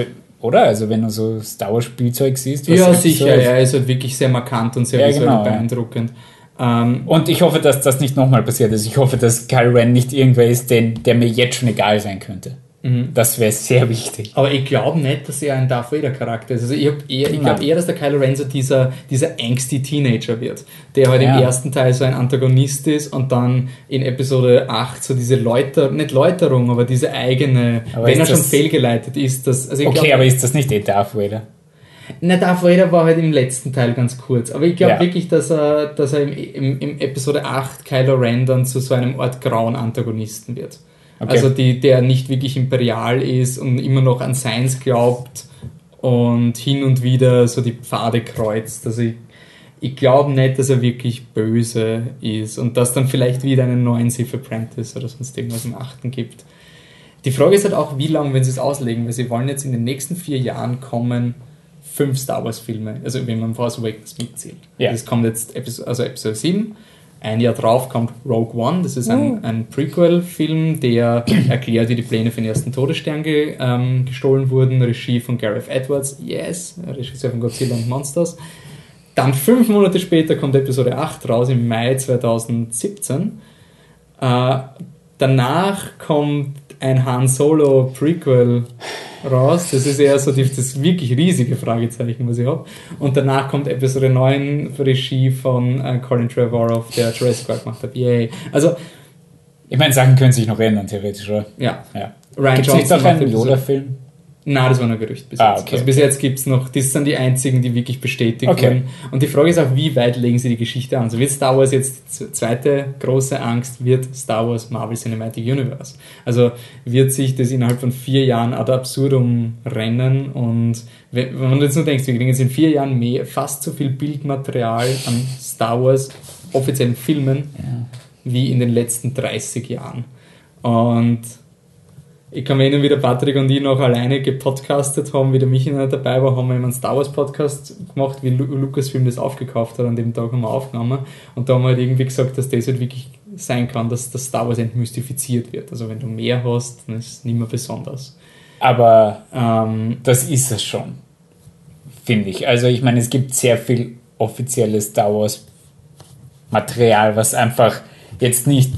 oder? Also, wenn du so Star Wars Spielzeug siehst. was Ja, sicher, so ist. er ist halt wirklich sehr markant und sehr Ja, genau, ja. beeindruckend. Ähm, Und ich hoffe, dass das nicht nochmal passiert ist. Ich hoffe, dass Kylo Ren nicht irgendwer ist, den, der mir jetzt schon egal sein könnte. Mhm. Das wäre sehr wichtig. Aber ich glaube nicht, dass er ein Darth Vader Charakter ist. Also ich, eher- ich glaube eher, dass der Kylo Ren so dieser, dieser angsty Teenager wird, der halt Ja. im ersten Teil so ein Antagonist ist und dann in Episode 8 so diese Läuter, nicht Läuterung, aber diese eigene, Aber wenn er schon fehlgeleitet ist, das, also Okay, glaub, aber ist das nicht eh Darth Vader? na, Darth Vader war halt im letzten Teil ganz kurz, aber ich glaube Ja. wirklich, dass er, dass er im, im, im Episode 8 Kylo Ren dann zu so einem Art grauen Antagonisten wird. Okay. Also die, der nicht wirklich imperial ist und immer noch an Seins glaubt und hin und wieder so die Pfade kreuzt. Also ich, ich glaube nicht, dass er wirklich böse ist und dass dann vielleicht wieder einen neuen Sith Apprentice oder sonst irgendwas im Achten gibt. Die Frage ist halt auch, wie lange, wenn sie es auslegen, weil sie wollen jetzt in den nächsten vier Jahren kommen fünf Star Wars Filme, also wenn man Force Awakens mitzählt. Ja. Das kommt jetzt Episode, also Episode 7. Ein Jahr drauf kommt Rogue One, das ist ein, ein Prequel-Film, der erklärt, wie die Pläne für den ersten Todesstern ge, ähm, gestohlen wurden. Regie von Gareth Edwards, yes, Regisseur von Godzilla und Monsters. Dann fünf Monate später kommt Episode 8 raus, im Mai 2017. Äh, danach kommt ein Han Solo Prequel raus. Das ist eher so die, das wirklich riesige Fragezeichen, was ich habe. Und danach kommt Episode 9 für Regie von äh, Colin Trevorrow, der Jurassic Park gemacht hat. Yay. Also, Ich meine, Sachen können sich noch ändern, theoretisch, oder? ja. Ja. Ryan Gibt es nicht Johnson auch macht einen Episode- Yoda-Film? Nein, das war nur Gerücht bis Ah, jetzt. okay, also bis jetzt gibt es noch, das sind die einzigen, die wirklich bestätigt Okay. wurden. Und die Frage ist auch, wie weit legen sie die Geschichte an? Also wird Star Wars jetzt die zweite große Angst, wird Star Wars Marvel Cinematic Universe. Also wird sich das innerhalb von vier Jahren ad absurdum rennen und wenn wenn man jetzt nur denkt, wir kriegen jetzt in vier Jahren mehr, fast so viel Bildmaterial an Star Wars offiziellen Filmen wie in den letzten 30 Jahren. Und ich kann mich erinnern, wie der Patrick und ich noch alleine gepodcastet haben, wie der Michi noch nicht dabei war, haben wir immer einen Star Wars Podcast gemacht, wie Lu Lucasfilm das aufgekauft hat. An dem Tag haben wir aufgenommen. Und da haben wir halt irgendwie gesagt, dass das halt wirklich sein kann, dass das Star Wars entmystifiziert wird. Also wenn du mehr hast, dann ist es nicht mehr besonders. Aber Ähm, das ist es schon, finde ich. Also ich meine, es gibt sehr viel offizielles Star Wars Material, was einfach jetzt nicht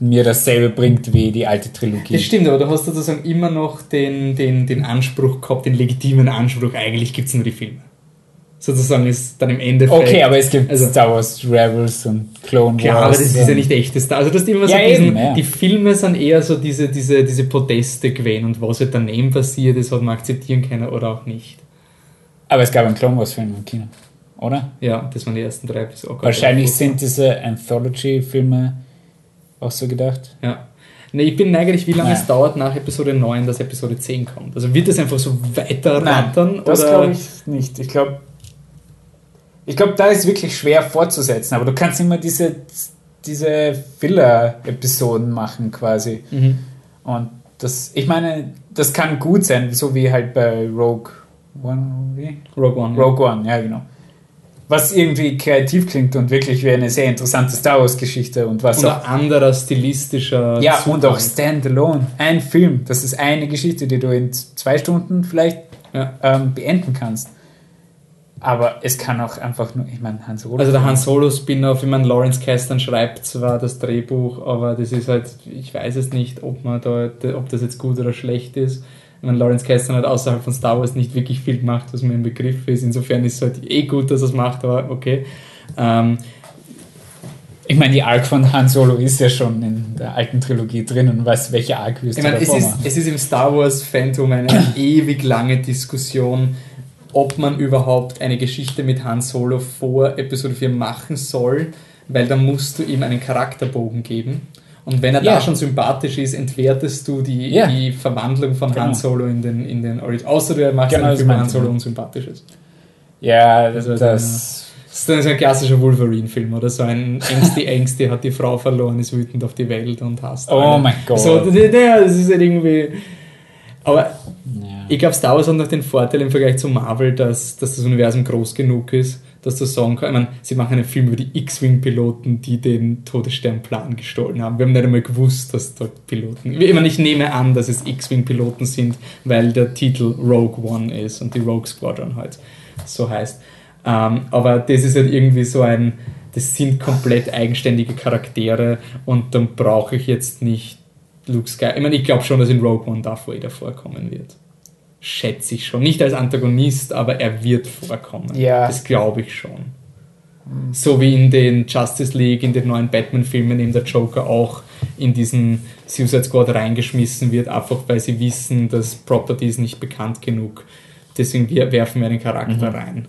mir dasselbe bringt wie die alte Trilogie. das stimmt, aber du hast sozusagen immer noch den, den, den Anspruch gehabt, den legitimen Anspruch, eigentlich gibt es nur die Filme. Sozusagen ist dann im Endeffekt. Okay, aber es gibt Also- Star Wars Rebels und Clone Wars. Klar, aber das ist ja nicht echtes Star. Also das ist immer so Ja, diesen, eben, ja. die Filme sind eher so diese, diese, diese Podeste gewesen und was halt daneben passiert, das hat man akzeptieren können oder auch nicht. Aber es gab einen Clone Wars Film im Kino, oder? Ja, das waren die ersten drei Episoden. Wahrscheinlich sind diese Anthology-Filme auch so gedacht. Ja. Nee, ich bin neugierig, wie lange Nein. es dauert nach Episode 9, dass Episode 10 kommt. Also wird das einfach so weiter rattern? das glaube ich nicht. Ich glaube, ich glaube, da ist wirklich schwer fortzusetzen. Aber du kannst immer diese, diese Filler-Episoden machen quasi. Mhm. Und das, ich meine, das kann gut sein, so wie halt bei Rogue One. Wie? Rogue One. Rogue One, ja genau. Was irgendwie kreativ klingt und wirklich wie eine sehr interessante Star Wars-Geschichte und was Und auch. anderer stilistischer Ja, und auch Zugang. Standalone. Ein Film. Das ist eine Geschichte, die du in zwei Stunden vielleicht Ja. ähm, beenden kannst. Aber es kann auch einfach nur, ich meine, Hans Solo. Also der Han Solo Spin-off, ich meine, Lawrence Kasdan schreibt zwar das Drehbuch, aber das ist halt, ich weiß es nicht, ob man da, ob das jetzt gut oder schlecht ist. Ich meine, Lawrence Kasdan hat außerhalb von Star Wars nicht wirklich viel gemacht, was mir im Begriff ist. Insofern ist es halt eh gut, dass er es macht, aber okay. Ähm, Ich meine, die Arc von Han Solo ist ja schon in der alten Trilogie drin und weißt, welche Arc wirst ich du meine, es davor ist, machen. es ist im Star Wars Phantom eine ewig lange Diskussion, ob man überhaupt eine Geschichte mit Han Solo vor Episode 4 machen soll, weil dann musst du ihm einen Charakterbogen geben. Und wenn er Ja. da schon sympathisch ist, entwertest du die, Ja. die Verwandlung von Han Genau. Solo in den, in den Origin. Außer du machst Genau, einen Film, Han Solo unsympathisch ist. Ja, Also, das. Das ist dann so ein klassischer Wolverine-Film oder so ein Ängste, Ängste hat die Frau verloren, ist wütend auf die Welt und hasst. Oh alle. mein Gott. So, das, ja, das ist halt irgendwie. Aber Ja. ich glaube, Star Wars hat noch den Vorteil im Vergleich zu Marvel, dass, dass das Universum groß genug ist, dass du sagen kannst, ich meine, sie machen einen Film über die X-Wing-Piloten, die den Todessternplan gestohlen haben. Wir haben nicht einmal gewusst, dass dort Piloten. Ich, meine, ich nehme an, dass es X-Wing-Piloten sind, weil der Titel Rogue One ist und die Rogue Squadron halt so heißt. Ähm, aber das ist halt irgendwie so ein, das sind komplett eigenständige Charaktere und dann brauche ich jetzt nicht Luke Skywalker. Ich meine, ich glaube schon, dass in Rogue One Darth Vader vorkommen wird. Schätze ich schon. Nicht als Antagonist, aber er wird vorkommen. Ja. Das glaube ich schon. So wie in den Justice League, in den neuen Batman-Filmen eben der Joker auch in diesen Suicide Squad reingeschmissen wird, einfach weil sie wissen, dass Property ist nicht bekannt genug. Deswegen werfen wir einen Charakter rein.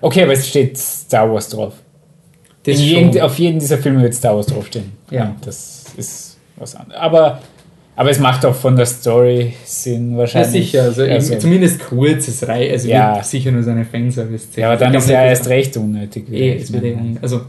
Okay, aber es steht Star Wars drauf. Jeden, auf jeden dieser Filme wird Star Wars draufstehen. Ja. Das ist was anderes. Aber, aber es macht auch von der Story Sinn Ja, wahrscheinlich. sicher, also, Also, zumindest kurzes Reihe, also Ja. wird sicher nur so eine Fanservice-Szene. ja, aber dann ist ja nicht, erst recht unnötig. Eh, es wird eh also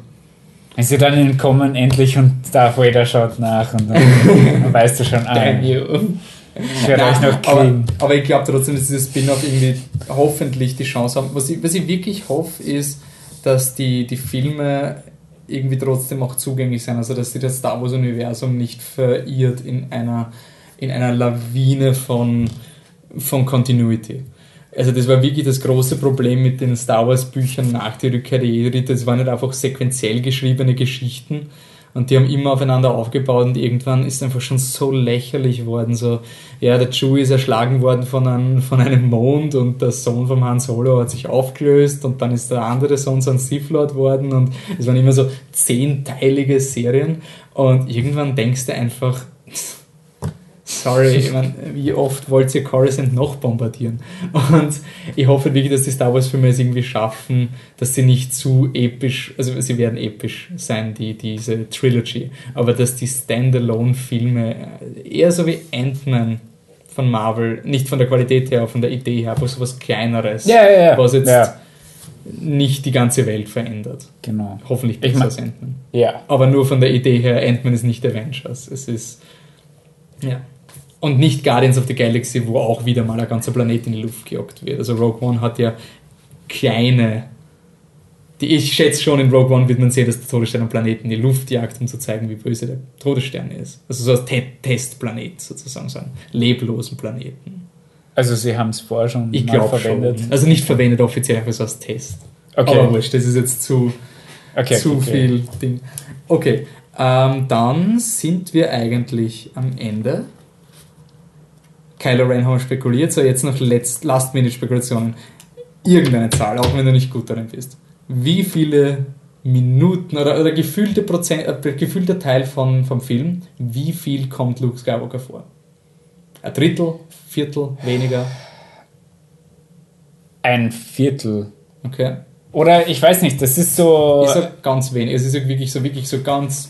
Wenn sie dann kommen endlich und Darth Vader schaut nach und dann, dann weißt du schon, ah, damn ich werde euch noch aber, kriegen. aber ich glaube trotzdem, dass dieses Spin-off irgendwie hoffentlich die Chance haben. Was ich, was ich wirklich hoffe, ist, dass die, die Filme irgendwie trotzdem auch zugänglich sind. Also, dass sie das Star Wars-Universum nicht verirrt in einer, in einer Lawine von, von Continuity. Also das war wirklich das große Problem mit den Star Wars Büchern nach der Rückkehr der Jedi. Das waren nicht einfach sequenziell geschriebene Geschichten und die haben immer aufeinander aufgebaut und irgendwann ist einfach schon so lächerlich geworden. So, ja, der Chewie ist erschlagen worden von einem, von einem Mond und der Sohn vom Han Solo hat sich aufgelöst und dann ist der andere Sohn so ein Sith Lord worden und es waren immer so zehnteilige Serien und irgendwann denkst du einfach, sorry, ich mein, wie oft wollt ihr Coruscant noch bombardieren? Und ich hoffe wirklich, dass die Star Wars-Filme es irgendwie schaffen, dass sie nicht zu episch, also sie werden episch sein, die, diese Trilogy, aber dass die Standalone-Filme eher so wie Ant-Man von Marvel, nicht von der Qualität her, von der Idee her, aber so was Kleineres, Ja, ja, ja. was jetzt nicht die ganze Welt verändert. Genau. Hoffentlich Ich besser mein- als Ant-Man. Ja. Aber nur von der Idee her, Ant-Man ist nicht Avengers. Es ist. Ja. Und nicht Guardians of the Galaxy, wo auch wieder mal ein ganzer Planet in die Luft gejagt wird. Also Rogue One hat ja kleine. Die, ich schätze schon, in Rogue One wird man sehen, dass der Todesstern einen Planeten in die Luft jagt, um zu zeigen, wie böse der Todesstern ist. Also so als Te Testplanet sozusagen, so einen leblosen Planeten. Also sie haben es vorher schon Ich mal glaube verwendet. schon. Also nicht verwendet offiziell, aber so als Test. Okay. Aber wurscht, das ist jetzt zu Okay, zu okay. viel Ding. Okay, ähm, dann sind wir eigentlich am Ende. Kylo Ren haben wir spekuliert, so jetzt noch Last-Minute-Spekulationen. Irgendeine Zahl, auch wenn du nicht gut darin bist. Wie viele Minuten oder, oder gefühlte Prozent, äh, gefühlter Teil von, vom Film, wie viel kommt Luke Skywalker vor? Ein Drittel, Viertel, weniger? Ein Viertel. Okay. Oder ich weiß nicht, das ist so. Ich sag ganz wenig. Es ist wirklich so, wirklich so ganz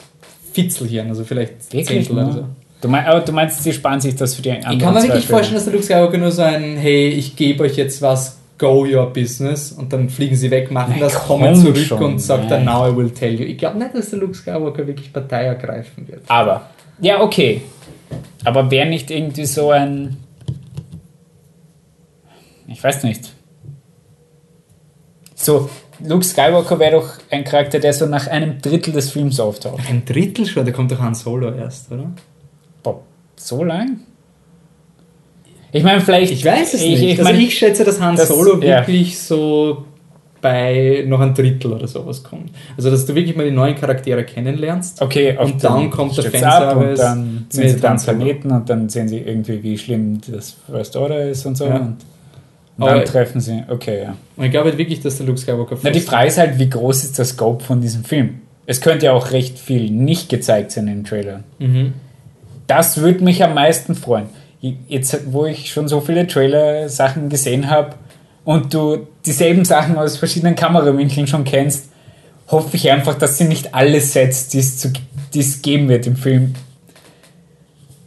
Fitzelchen, also vielleicht Wirklich Zehntel oder so. Du, mein, aber du meinst, sie sparen sich das für die anderen Ich kann mir wirklich vorstellen, dass der Luke Skywalker nur so ein, hey, ich gebe euch jetzt was, go your business und dann fliegen sie weg, machen Na, das, komm kommen zurück schon, und sagt nein. dann, now I will tell you. Ich glaube nicht, dass der Luke Skywalker wirklich Partei ergreifen wird. Aber, ja, okay. Aber wäre nicht irgendwie so ein. Ich weiß nicht. So, Luke Skywalker wäre doch ein Charakter, der so nach einem Drittel des Films auftaucht. Ein Drittel schon, da kommt doch Han Solo erst, oder? Boah, so lang? Ich meine, vielleicht. Ich weiß es ich, nicht. Ich, also mein, ich schätze, dass Han das- Solo ja. wirklich so bei noch ein Drittel oder sowas kommt. Also, dass du wirklich mal die neuen Charaktere kennenlernst. okay, und dann kommt der stürzt ab und Fanservice dann sind sie dann. Planeten und dann sehen sie irgendwie, wie schlimm das First Order ist und so. Ja. Und, und dann treffen sie. Okay, ja. Und ich glaube halt wirklich, dass der Luke Skywalker Na, die Frage ist halt, wie groß ist der Scope von diesem Film? Es könnte ja auch recht viel nicht gezeigt sein im Trailer. Mhm. Das würde mich am meisten freuen. Jetzt, wo ich schon so viele Trailer-Sachen gesehen habe und du dieselben Sachen aus verschiedenen Kamerawinkeln schon kennst, hoffe ich einfach, dass sie nicht alle Sets, die es geben wird im Film,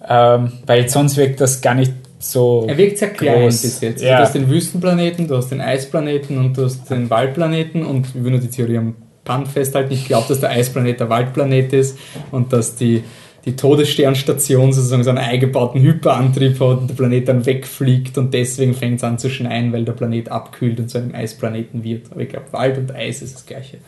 ähm, weil sonst wirkt das gar nicht so. Er wirkt sehr klein groß. bis jetzt. Ja. Du hast den Wüstenplaneten, du hast den Eisplaneten und du hast den Waldplaneten und ich will nur die Theorie am Band festhalten. Ich glaube, dass der Eisplanet der Waldplanet ist und dass die, die Todessternstation sozusagen so einen eingebauten Hyperantrieb hat und der Planet dann wegfliegt und deswegen fängt es an zu schneien, weil der Planet abkühlt und zu einem Eisplaneten wird. Aber ich glaube, Wald und Eis ist das gleiche.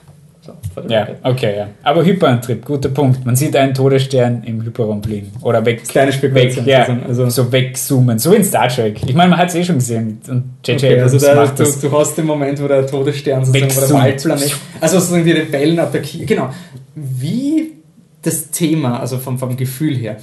So, Ja, okay, ja. Aber Hyperantrieb, guter Punkt. Man sieht einen Todesstern im Hyperraum fliegen. Oder weg, Kleine Spekulation. weg, ja, sozusagen. also, so wegzoomen. So in Star Trek. Ich meine, man hat es eh schon gesehen. Und J.J. Okay, also da, macht du, das. du hast den Moment, wo der Todesstern sozusagen, wo der Wegzoomt. Waldplanet, also sozusagen die Rebellen attackieren. Genau. Wie das Thema, also vom, vom Gefühl her,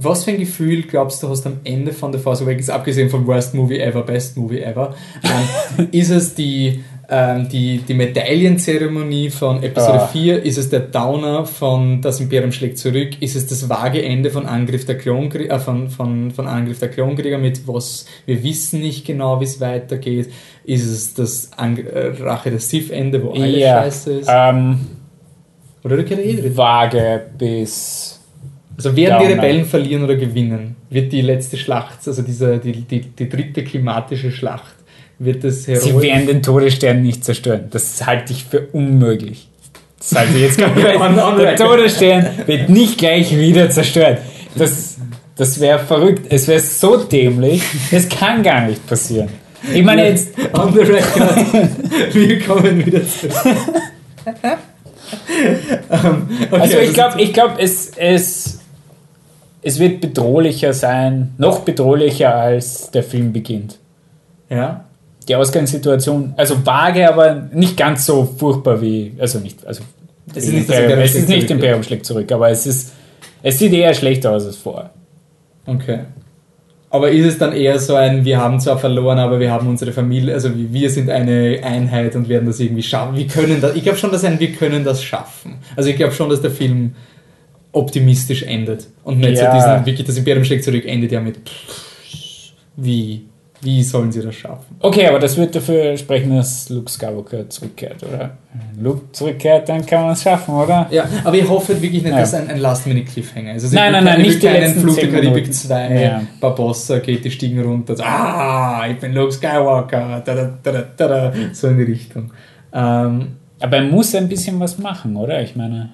was für ein Gefühl glaubst du hast am Ende von The Force Awakens, abgesehen vom Worst Movie Ever, Best Movie Ever, ähm, ist es die, ähm, die, die Medaillenzeremonie von Episode Ah. 4? Ist es der Downer von Das Imperium schlägt zurück? Ist es das vage Ende von Angriff der Klonkrieger, äh, von, von, von Angriff der Klonkrieger mit was, wir wissen nicht genau, wie es weitergeht? Ist es das Ang äh, Rache der Sith-Ende, wo alles ja, scheiße ist? ähm, Oder du kennst eh drin? vage bis. Also werden die Downer. Rebellen verlieren oder gewinnen? Wird die letzte Schlacht, also diese, die, die, die dritte klimatische Schlacht, wird das Sie heroisch? werden den Todesstern nicht zerstören. Das halte ich für unmöglich. Das halte ich jetzt On- on Der. Todesstern wird nicht gleich wieder zerstört. Das, das wäre verrückt. Es wäre so dämlich. Das kann gar nicht passieren. Ich meine jetzt, On the record. Wir kommen wieder zurück. Ähm, okay, Also ich glaube, ich glaub, es, es, es wird bedrohlicher sein, noch bedrohlicher als der Film beginnt. Ja. Die Ausgangssituation, also vage, aber nicht ganz so furchtbar wie, also nicht, also Es ist nicht Imperium, es ist schlägt nicht zurück, Imperium schlägt zurück, aber es ist, es sieht eher schlechter aus als vorher. Okay. Aber ist es dann eher so ein, wir haben zwar verloren, aber wir haben unsere Familie, also wir sind eine Einheit und werden das irgendwie schaffen. Wir können das, ich glaube schon, dass ein Wir können das schaffen. Also ich glaube schon, dass der Film optimistisch endet. Und nicht Ja. so diesen, wirklich das Imperium schlägt zurück, endet ja mit pff, wie, wie sollen sie das schaffen? Okay, aber das wird dafür sprechen, dass Luke Skywalker zurückkehrt, oder? Wenn Luke zurückkehrt, dann kann man es schaffen, oder? Ja, aber ich hoffe wirklich nicht, Ja. dass ein, ein Last-Minute-Cliffhanger ist. Also Nein, nein, nein, nicht letzten Flug der 10 Karibik Minuten. 2, Ja. Barbossa geht die Stiegen runter, so, ah, ich bin Luke Skywalker, da, da, da, da, da, so in die Richtung. Ähm, Aber er muss ein bisschen was machen, oder? Ich meine,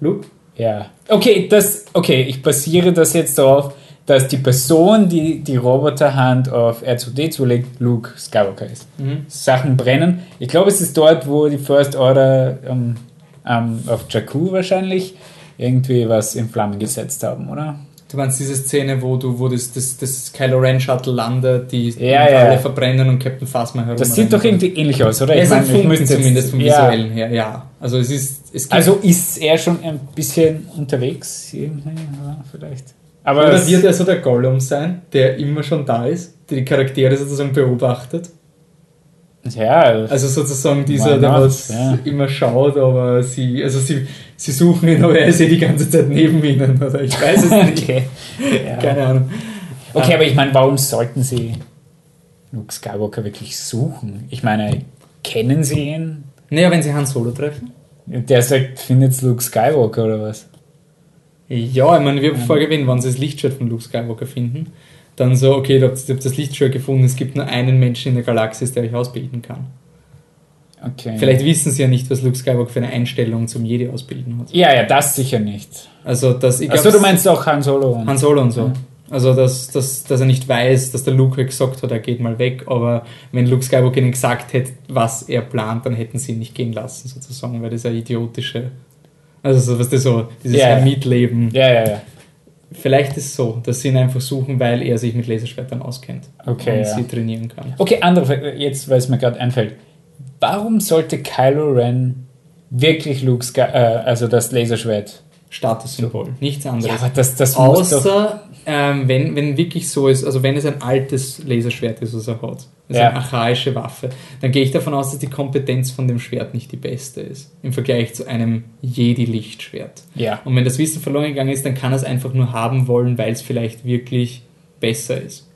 Luke? ja. Okay, das, okay, ich basiere das jetzt darauf, dass die Person, die die Roboterhand auf R2D2 legt, Luke Skywalker ist. Mhm. Sachen brennen. Ich glaube, es ist dort, wo die First Order ähm, ähm, auf Jakku wahrscheinlich irgendwie was in Flammen gesetzt haben, oder? Du meinst diese Szene, wo du, wo das, das, das Kylo Ren Shuttle landet, die Ja, ja. alle verbrennen und Captain Phasma herum. Das sieht doch irgendwie ähnlich aus, oder? Ja, es sind meine, ich müsste zumindest vom. Visuellen her, ja. Also es ist, es Also ist er schon ein bisschen unterwegs, irgendwie, vielleicht. Aber oder wird er so der Gollum sein, der immer schon da ist, der die Charaktere sozusagen beobachtet? ja, Also sozusagen dieser, der was Ja. immer schaut, aber sie, also sie, sie suchen ihn, aber er ist eh die ganze Zeit neben ihnen, oder ich weiß es nicht. okay. Ja. Keine Ahnung. Okay, aber ich meine, warum sollten sie Luke Skywalker wirklich suchen? Ich meine, kennen sie ihn? Naja, wenn sie Han Solo treffen. Der sagt, findet Luke Skywalker oder was? Ja, ich meine, wir haben vorher gewinnen, wenn sie das Lichtschwert von Luke Skywalker finden, dann so, okay, ihr habt, ihr habt das Lichtschwert gefunden, es gibt nur einen Menschen in der Galaxis, der euch ausbilden kann. Okay. Vielleicht wissen sie ja nicht, was Luke Skywalker für eine Einstellung zum Jedi ausbilden hat. Ja, ja, das sicher nicht. Also, dass ich Achso, glaub, du meinst auch Han Solo. und- Han Solo und so. Ja. Also, dass, dass, dass er nicht weiß, dass der Luke halt gesagt hat, er geht mal weg, aber wenn Luke Skywalker ihnen gesagt hätte, was er plant, dann hätten sie ihn nicht gehen lassen, sozusagen, weil das ja idiotische. Also, so, was das so, dieses ja. Hermitleben. Ja, ja, ja. Vielleicht ist es so, dass sie ihn einfach suchen, weil er sich mit Laserschwertern auskennt Okay, und ja. sie trainieren kann. Okay, andere Frage, jetzt, weil es mir gerade einfällt. Warum sollte Kylo Ren wirklich Luke Sky, äh, also das Laserschwert? Statussymbol, nichts anderes. Ja, aber das, das muss doch... Außer, ähm, wenn, wenn wirklich so ist, also wenn es ein altes Laserschwert ist, was er hat, also Ja. eine archaische Waffe, dann gehe ich davon aus, dass die Kompetenz von dem Schwert nicht die beste ist, im Vergleich zu einem Jedi-Lichtschwert. Ja. Und wenn das Wissen verloren gegangen ist, dann kann er es einfach nur haben wollen, weil es vielleicht wirklich besser ist.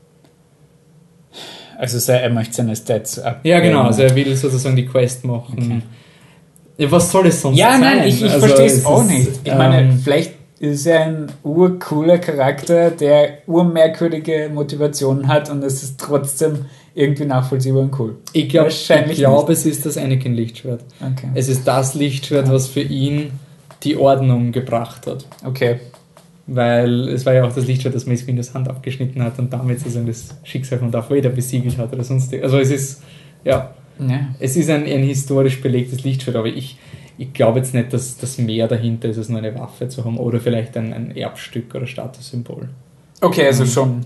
Also er möchte seine Stats ab. Ja, genau, also er will sozusagen die Quest machen. Okay. Ja, was soll es sonst Ja, sein? nein, ich, ich Also, verstehe es auch ist, nicht. Ich meine, ähm, vielleicht ist er ein urcooler Charakter, der urmerkwürdige Motivationen hat und es ist trotzdem irgendwie nachvollziehbar und cool. ich glaube, glaub, es ist das Anakin-Lichtschwert. Okay. Es ist das Lichtschwert, was für ihn die Ordnung gebracht hat. Okay. Weil es war ja auch das Lichtschwert, das Mace Windows Hand abgeschnitten hat und damit sozusagen das Schicksal von Darth Vader besiegelt hat oder sonst. Also es ist, ja, Ja. es ist ein, ein historisch belegtes Lichtschwert, aber ich, ich glaube jetzt nicht, dass das mehr dahinter ist, als nur eine Waffe zu haben oder vielleicht ein, ein Erbstück oder Statussymbol. Okay, also schon.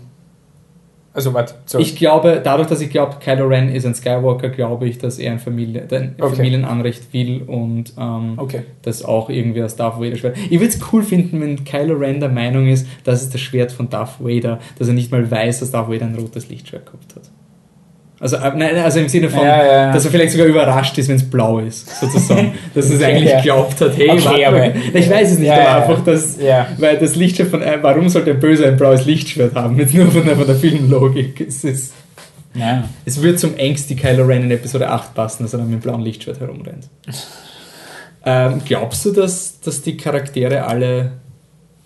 Also warte. Ich glaube, dadurch, dass ich glaube, Kylo Ren ist ein Skywalker, glaube ich, dass er ein, Familie, ein Okay. Familienanrecht will und ähm, okay. das auch irgendwie aus Darth Vader Schwert. Ich würde es cool finden, wenn Kylo Ren der Meinung ist, das ist das Schwert von Darth Vader, dass er nicht mal weiß, dass Darth Vader ein rotes Lichtschwert gehabt hat. Also, äh, nein, also im Sinne von, Ja, ja, dass er vielleicht sogar überrascht ist, wenn es blau ist, sozusagen. dass er es eigentlich ja. glaubt hat, hey, Okay, warte aber-. Ich weiß es nicht, aber einfach, dass, weil das Lichtschwert von, äh, warum sollte ein Böser ein blaues Lichtschwert haben? Jetzt nur von der, von der Filmlogik. Es, ist, es wird zum Ängsti Kylo Ren in Episode 8 passen, dass er dann mit dem blauen Lichtschwert herumrennt. ähm, glaubst du, dass, dass die Charaktere alle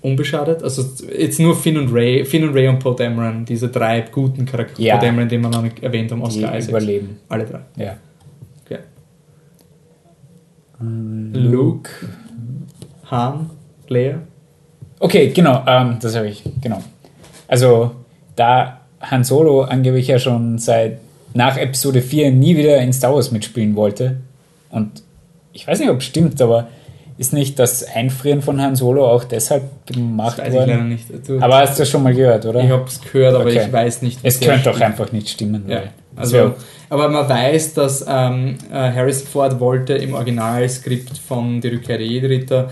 unbeschadet? Also jetzt nur Finn und Ray, Finn und Ray und Poe Dameron, diese drei guten Charaktere, Ja. Poe Dameron, den wir noch nicht erwähnt haben, Die Oscar Isaacs. überleben. Alle drei. Ja. Okay. Luke. Luke, Han, Leia. Okay, genau, ähm, das habe ich, genau. Also, da Han Solo angeblich ja schon seit nach Episode 4 nie wieder in Star Wars mitspielen wollte, und ich weiß nicht, ob es stimmt, aber ist nicht das Einfrieren von Han Solo auch deshalb gemacht Das weiß ich leider worden? nicht. Du, Aber hast du das schon mal gehört, oder? ich habe es gehört, aber Okay. ich weiß nicht. es könnte doch stimmt. einfach nicht stimmen. Ja, also, aber man weiß, dass ähm, äh, Harrison Ford wollte im Originalskript von Die Rückkehr der Jedi-Ritter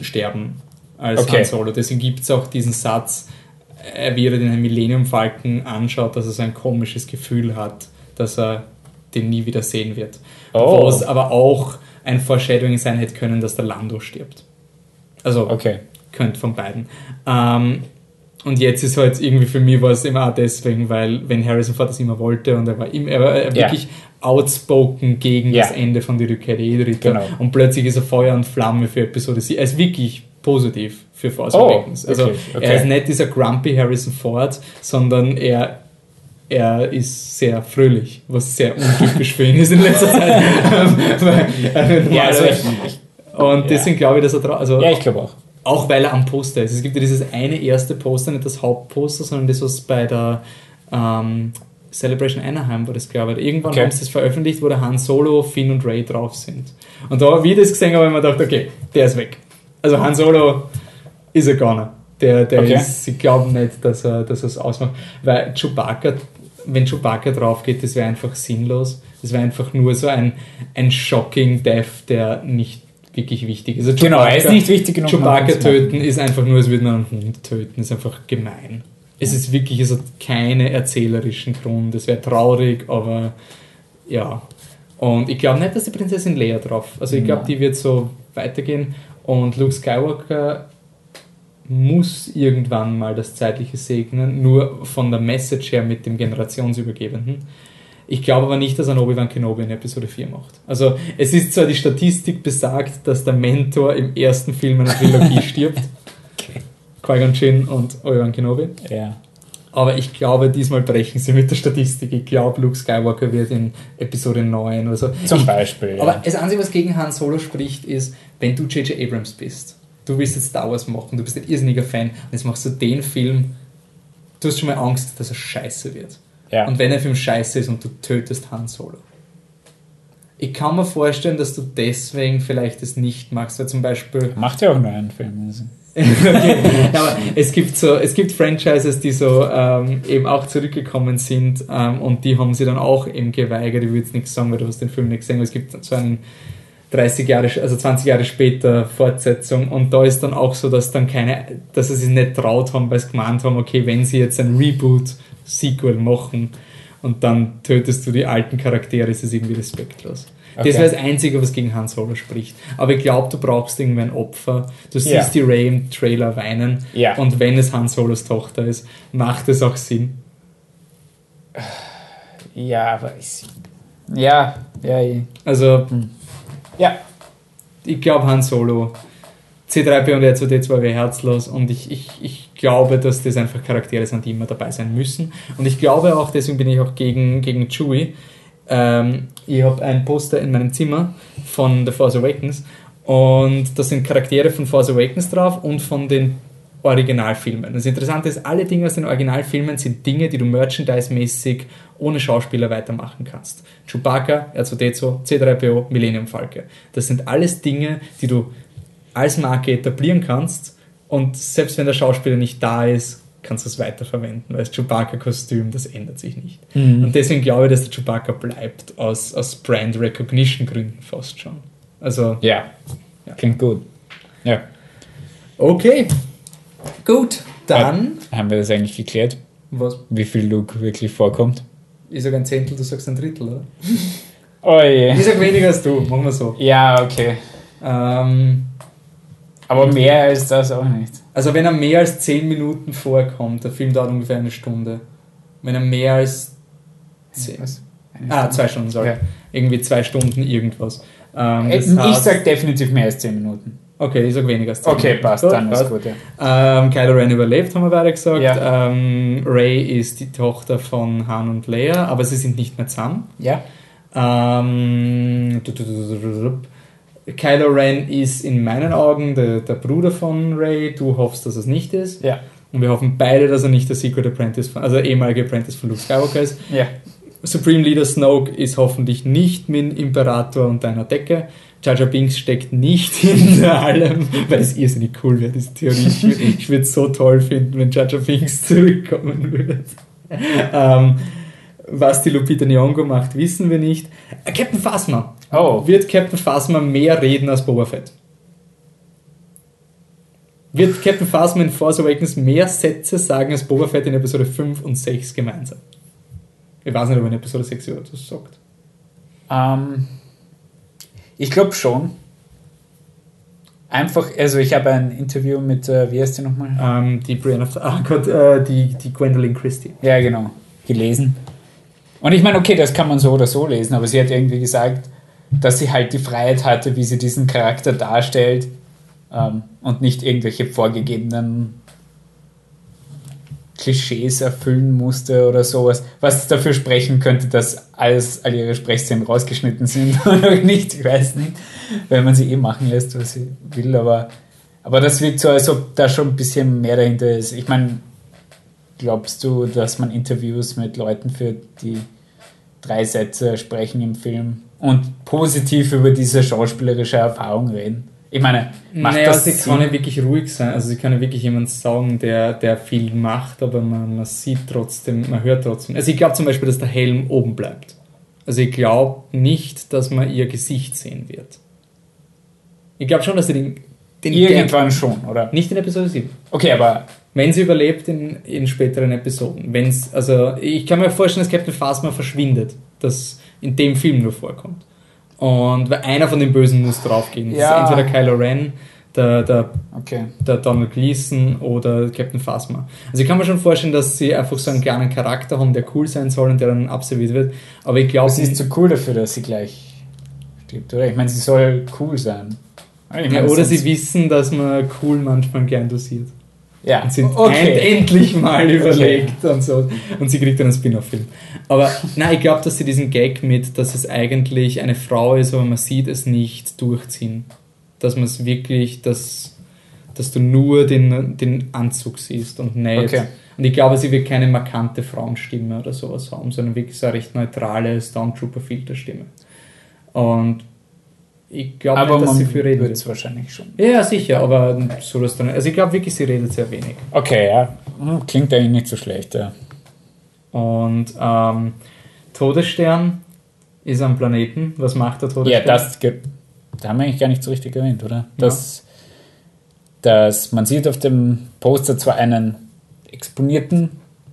sterben als Okay. Han Solo. Deswegen gibt es auch diesen Satz, äh, wie er den Millennium Falcon anschaut, dass er so ein komisches Gefühl hat, dass er den nie wieder sehen wird. Oh. Wo es aber auch ein Foreshadowing sein hätte können, dass der Lando stirbt. Also okay. könnte von beiden. Ähm, und jetzt ist halt irgendwie für mich war es immer auch deswegen, weil wenn Harrison Ford das immer wollte und er war, immer, er war wirklich outspoken gegen ja. das Ende von die Rückkehr der Edritter genau. und plötzlich ist er Feuer und Flamme für Episode 7. Er ist wirklich positiv für Force oh, Awakens. Also okay, okay. er ist nicht dieser grumpy Harrison Ford, sondern er er ist sehr fröhlich, was sehr untypisch für ihn ist in letzter Zeit. ja, also ich, und deswegen glaube ich, dass er drauf. Also ja, ich glaube auch. Auch weil er am Poster ist. Es gibt ja dieses eine erste Poster, nicht das Hauptposter, sondern das, was bei der ähm, Celebration Anaheim war das, glaube ich. Irgendwann okay. haben sie das veröffentlicht, wo der Han Solo, Finn und Ray drauf sind. Und da, wie ich das gesehen habe, habe ich mir gedacht, okay, der ist weg. Also Han Solo ist er gar nicht. Der, der okay. ist, sie glauben nicht, dass er, dass er es ausmacht. Weil Chewbacca, wenn Chewbacca drauf geht, das wäre einfach sinnlos. Das wäre einfach nur so ein, ein shocking Death, der nicht wirklich wichtig ist. Also genau, er ist nicht wichtig genug. Chewbacca töten ist einfach nur, als würde man einen Hund töten. Ist einfach gemein. Es ist wirklich, es hat keine erzählerischen Grund. Es wäre traurig, aber ja. Und ich glaube nicht, dass die Prinzessin Leia drauf. Also ich glaube, die wird so weitergehen. Und Luke Skywalker muss irgendwann mal das Zeitliche segnen, nur von der Message her mit dem Generationsübergebenden. Ich glaube aber nicht, dass ein Obi-Wan Kenobi in Episode 4 macht. Also es ist zwar die Statistik besagt, dass der Mentor im ersten Film einer Trilogie stirbt. Okay. Qui-Gon Jinn und Obi-Wan Kenobi. Ja. Aber ich glaube, diesmal brechen sie mit der Statistik. Ich glaube, Luke Skywalker wird in Episode 9 oder so. Zum ich, Beispiel. Ja. Aber das Einzige, was gegen Han Solo spricht, ist, wenn du J.J. Abrams bist, du willst jetzt Star Wars machen, du bist ein irrsinniger Fan und jetzt machst du den Film, du hast schon mal Angst, dass er scheiße wird. Ja. Und wenn der Film scheiße ist und du tötest Han Solo. Ich kann mir vorstellen, dass du deswegen vielleicht es nicht magst, weil zum Beispiel. Macht ja auch nur einen Film. Also. okay. Aber es gibt so, es gibt Franchises, die so ähm, eben auch zurückgekommen sind ähm, und die haben sie dann auch eben geweigert. Ich will jetzt nichts sagen, weil du hast den Film nicht gesehen, aber es gibt so einen 30 Jahre, also 20 Jahre später Fortsetzung und da ist dann auch so, dass dann keine, dass sie sich nicht traut haben, weil sie gemeint haben, okay, wenn sie jetzt ein Reboot Sequel machen und dann tötest du die alten Charaktere, ist es irgendwie respektlos. Okay. Das wäre das Einzige, was gegen Han Solo spricht. Aber ich glaube, du brauchst irgendwie ein Opfer. Du siehst ja. die Ray im Trailer weinen. Ja. Und wenn es Han Solos Tochter ist, macht es auch Sinn. Ja, aber ich. Ja, ja, ja. Also, hm. Ja. Ich glaube, Han Solo C3P und R2D2 wäre herzlos und ich, ich, ich glaube, dass das einfach Charaktere sind, die immer dabei sein müssen. Und ich glaube auch, deswegen bin ich auch gegen, gegen Chewie. Ähm, ich habe ein Poster in meinem Zimmer von The Force Awakens und da sind Charaktere von Force Awakens drauf und von den Originalfilmen. Das Interessante ist, alle Dinge aus den Originalfilmen sind Dinge, die du merchandise-mäßig ohne Schauspieler weitermachen kannst. Chewbacca, R2D2, C3PO, Millennium Falke. Das sind alles Dinge, die du als Marke etablieren kannst und selbst wenn der Schauspieler nicht da ist, kannst du es weiterverwenden, weil das Chewbacca-Kostüm, das ändert sich nicht. Mhm. Und deswegen glaube ich, dass der Chewbacca bleibt, aus, aus Brand Recognition Gründen fast schon. Also, ja, ja. klingt gut. Ja. Okay, gut, dann. Ja, haben wir das eigentlich geklärt? Was? Wie viel Luke wirklich vorkommt? Ich sage ein Zehntel, du sagst ein Drittel, oder? Oh je. Ich sage weniger als du, machen wir so. Ja, okay. Ähm, aber mehr als das auch nicht. Also wenn er mehr als 10 Minuten vorkommt, der Film dauert ungefähr eine Stunde. Wenn er mehr als 10, Ah, zwei Stunden, sorry. Ja. Irgendwie zwei Stunden irgendwas. Ähm, ich heißt, sag definitiv mehr als 10 Minuten. Okay, ich sag weniger als 10 Okay, passt, gut, dann passt. ist gut, ja. Ähm, Kylo Ren überlebt, haben wir beide gesagt. Ja. Ähm, Ray ist die Tochter von Han und Leia, aber sie sind nicht mehr zusammen. Ja. Ähm, Kylo Ren ist in meinen Augen der, der Bruder von Ray. Du hoffst, dass es nicht ist. Ja. Und wir hoffen beide, dass er nicht der Secret Apprentice, von, also ehemalige Apprentice von Luke Skywalker ist. Ja. Supreme Leader Snoke ist hoffentlich nicht mit Imperator und deiner Decke. Jar Jar Binks steckt nicht hinter allem, weil es irrsinnig cool wäre, diese Theorie. Ich würde es so toll finden, wenn Jar Jar Binks zurückkommen würde. ähm, was die Lupita Nyong'o macht, wissen wir nicht. Äh, Captain Phasma. Oh. Wird Captain Phasma mehr reden als Boba Fett? Wird Captain Phasma in Force Awakens mehr Sätze sagen als Boba Fett in Episode 5 und 6 gemeinsam? Ich weiß nicht, ob in Episode 6 etwas sagt. Ähm, ich glaube schon. einfach, also ich habe ein Interview mit, äh, wie heißt die nochmal? Ähm, die Brianna, ah Gott, äh, die, die Gwendolyn Christie. Ja, genau, gelesen. Und ich meine, okay, das kann man so oder so lesen, aber sie hat irgendwie gesagt, dass sie halt die Freiheit hatte, wie sie diesen Charakter darstellt ähm, und nicht irgendwelche vorgegebenen Klischees erfüllen musste oder sowas, was dafür sprechen könnte, dass alles, all ihre Sprechszenen rausgeschnitten sind oder nicht, ich weiß nicht, wenn man sie eh machen lässt, was sie will, aber, aber das wirkt so, als ob da schon ein bisschen mehr dahinter ist. Ich meine, glaubst du, dass man Interviews mit Leuten führt, die drei Sätze sprechen im Film und positiv über diese schauspielerische Erfahrung reden? Ich meine, macht naja, das sie Sinn? kann ja wirklich ruhig sein. Also sie kann ja wirklich jemand sagen, der, der viel macht, aber man, man sieht trotzdem, man hört trotzdem. Also ich glaube zum Beispiel, dass der Helm oben bleibt. Also ich glaube nicht, dass man ihr Gesicht sehen wird. Ich glaube schon, dass sie den, den Irgendwann Gag, schon, oder? Nicht in Episode 7. Okay, aber... Wenn sie überlebt in, in späteren Episoden. Wenn's, also ich kann mir vorstellen, dass Captain Phasma verschwindet. Das in dem Film nur vorkommt. Und weil einer von den Bösen muss draufgehen. Ja. Das ist entweder Kylo Ren, der, der, okay. der Donald Gleason oder Captain Phasma. Also ich kann mir schon vorstellen, dass sie einfach so einen kleinen Charakter haben, der cool sein soll und der dann absolviert wird. Aber ich glaube... Sie ist zu cool dafür, dass sie gleich stirbt, oder? Ich meine, sie soll cool sein. Ich mein, ja, oder sie wissen, dass man cool manchmal gern dosiert. Ja. Und sind okay. endlich mal überlegt okay. und so. Und sie kriegt dann einen Spin-off-Film. Aber nein, ich glaube, dass sie diesen Gag mit, dass es eigentlich eine Frau ist, aber man sieht es nicht durchziehen. Dass man es wirklich, dass, dass du nur den, den Anzug siehst und nicht. Okay. Und ich glaube, sie wird keine markante Frauenstimme oder sowas haben, sondern wirklich so eine recht neutrale Stormtrooper-Filterstimme. Und ich glaube nicht, dass sie viel redet. Aber es wahrscheinlich schon. Ja, sicher, aber so das dann. Also ich glaube wirklich, sie redet sehr wenig. Okay, ja. Hm, klingt eigentlich nicht so schlecht, ja. Und ähm, Todesstern ist am Planeten. Was macht der Todesstern? Ja, das da haben wir eigentlich gar nicht so richtig erwähnt, oder? Das, ja. dass man sieht auf dem Poster zwar einen exponierten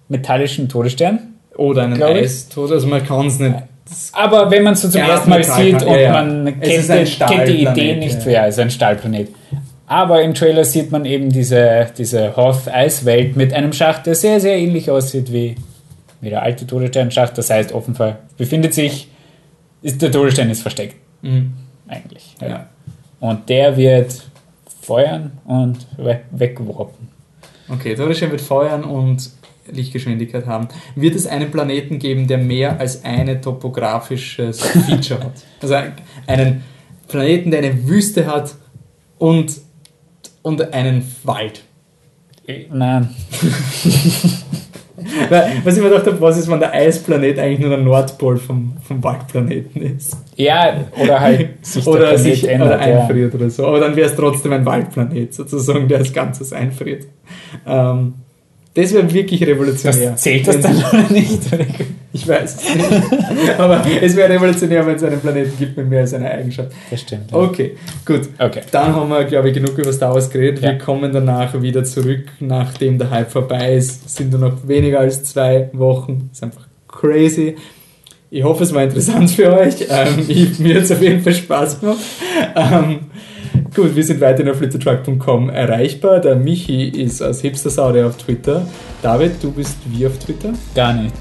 metallischen Todesstern. Oder einen Eistod, also man kann es nicht aber wenn man es so zum ersten Mal sieht kann, und ja. man kennt, kennt, die Idee nicht, ja, es ist ein Stahlplanet. Aber im Trailer sieht man eben diese, diese Hoth-Eiswelt mit einem Schacht, der sehr, sehr ähnlich aussieht wie, wie der alte Todessternschacht. Das heißt, offenbar befindet sich, ist, der Todesstern ist versteckt. Mhm. Eigentlich. Ja. Und der wird feuern und we weggeworfen. Okay, Todesstern wird feuern und Lichtgeschwindigkeit haben, wird es einen Planeten geben, der mehr als eine topografisches Feature hat. Also einen Planeten, der eine Wüste hat und, und einen Wald. Nein. Was ich mir gedacht habe, was ist, wenn der Eisplanet eigentlich nur der Nordpol vom, vom Waldplaneten ist? Ja, oder halt sich oder der sich ändert, oder einfriert ja. oder so. Aber dann wäre es trotzdem ein Waldplanet, sozusagen, der das Ganze einfriert. Ähm, das wäre wirklich revolutionär. Das zählt das dann oder nicht? Ich weiß nicht. Aber es wäre revolutionär, wenn es einen Planeten gibt mit mehr als einer Eigenschaft. Das stimmt. Ja. Okay, gut. Okay. Dann haben wir, glaube ich, genug über Star Wars geredet. Ja. Wir kommen danach wieder zurück, nachdem der Hype vorbei ist. Es sind nur noch weniger als zwei Wochen. Das ist einfach crazy. Ich hoffe, es war interessant für euch. Ähm, ich, mir hat es auf jeden Fall Spaß gemacht. Ähm, Gut, wir sind weiterhin auf flittertruck.com erreichbar. Der Michi ist als Hipster-Saude auf Twitter. David, du bist wie auf Twitter? Gar nicht.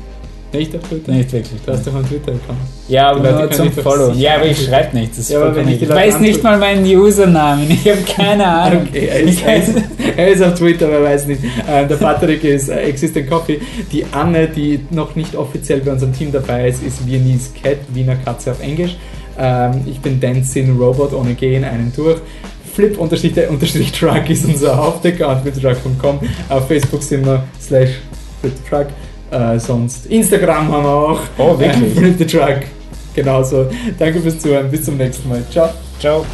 Nicht auf Twitter? Nicht wirklich. Du hast doch einen Twitter-Account. Ja, aber nur zum Follow. Ja, aber ich schreibe nichts. Ja, aber ich, ich weiß nicht mal meinen Usernamen. Ich habe keine Ahnung. Okay, er ist, er ist, auf Twitter, aber weiß nicht. Ähm, der Patrick ist äh, Existent Coffee. Die Anne, die noch nicht offiziell bei unserem Team dabei ist, ist Viennese Cat, Wiener Katze auf Englisch. Ähm, ich bin Dancing Robot ohne Gehen, einen durch. Flip-Truck ist unser Hauptaccount, fliptruck.com. Auf Facebook sind wir slash fliptruck. Äh, sonst Instagram haben wir auch. Oh, wirklich? Äh, Flip Genauso. Danke fürs Zuhören. Bis zum nächsten Mal. Ciao. Ciao.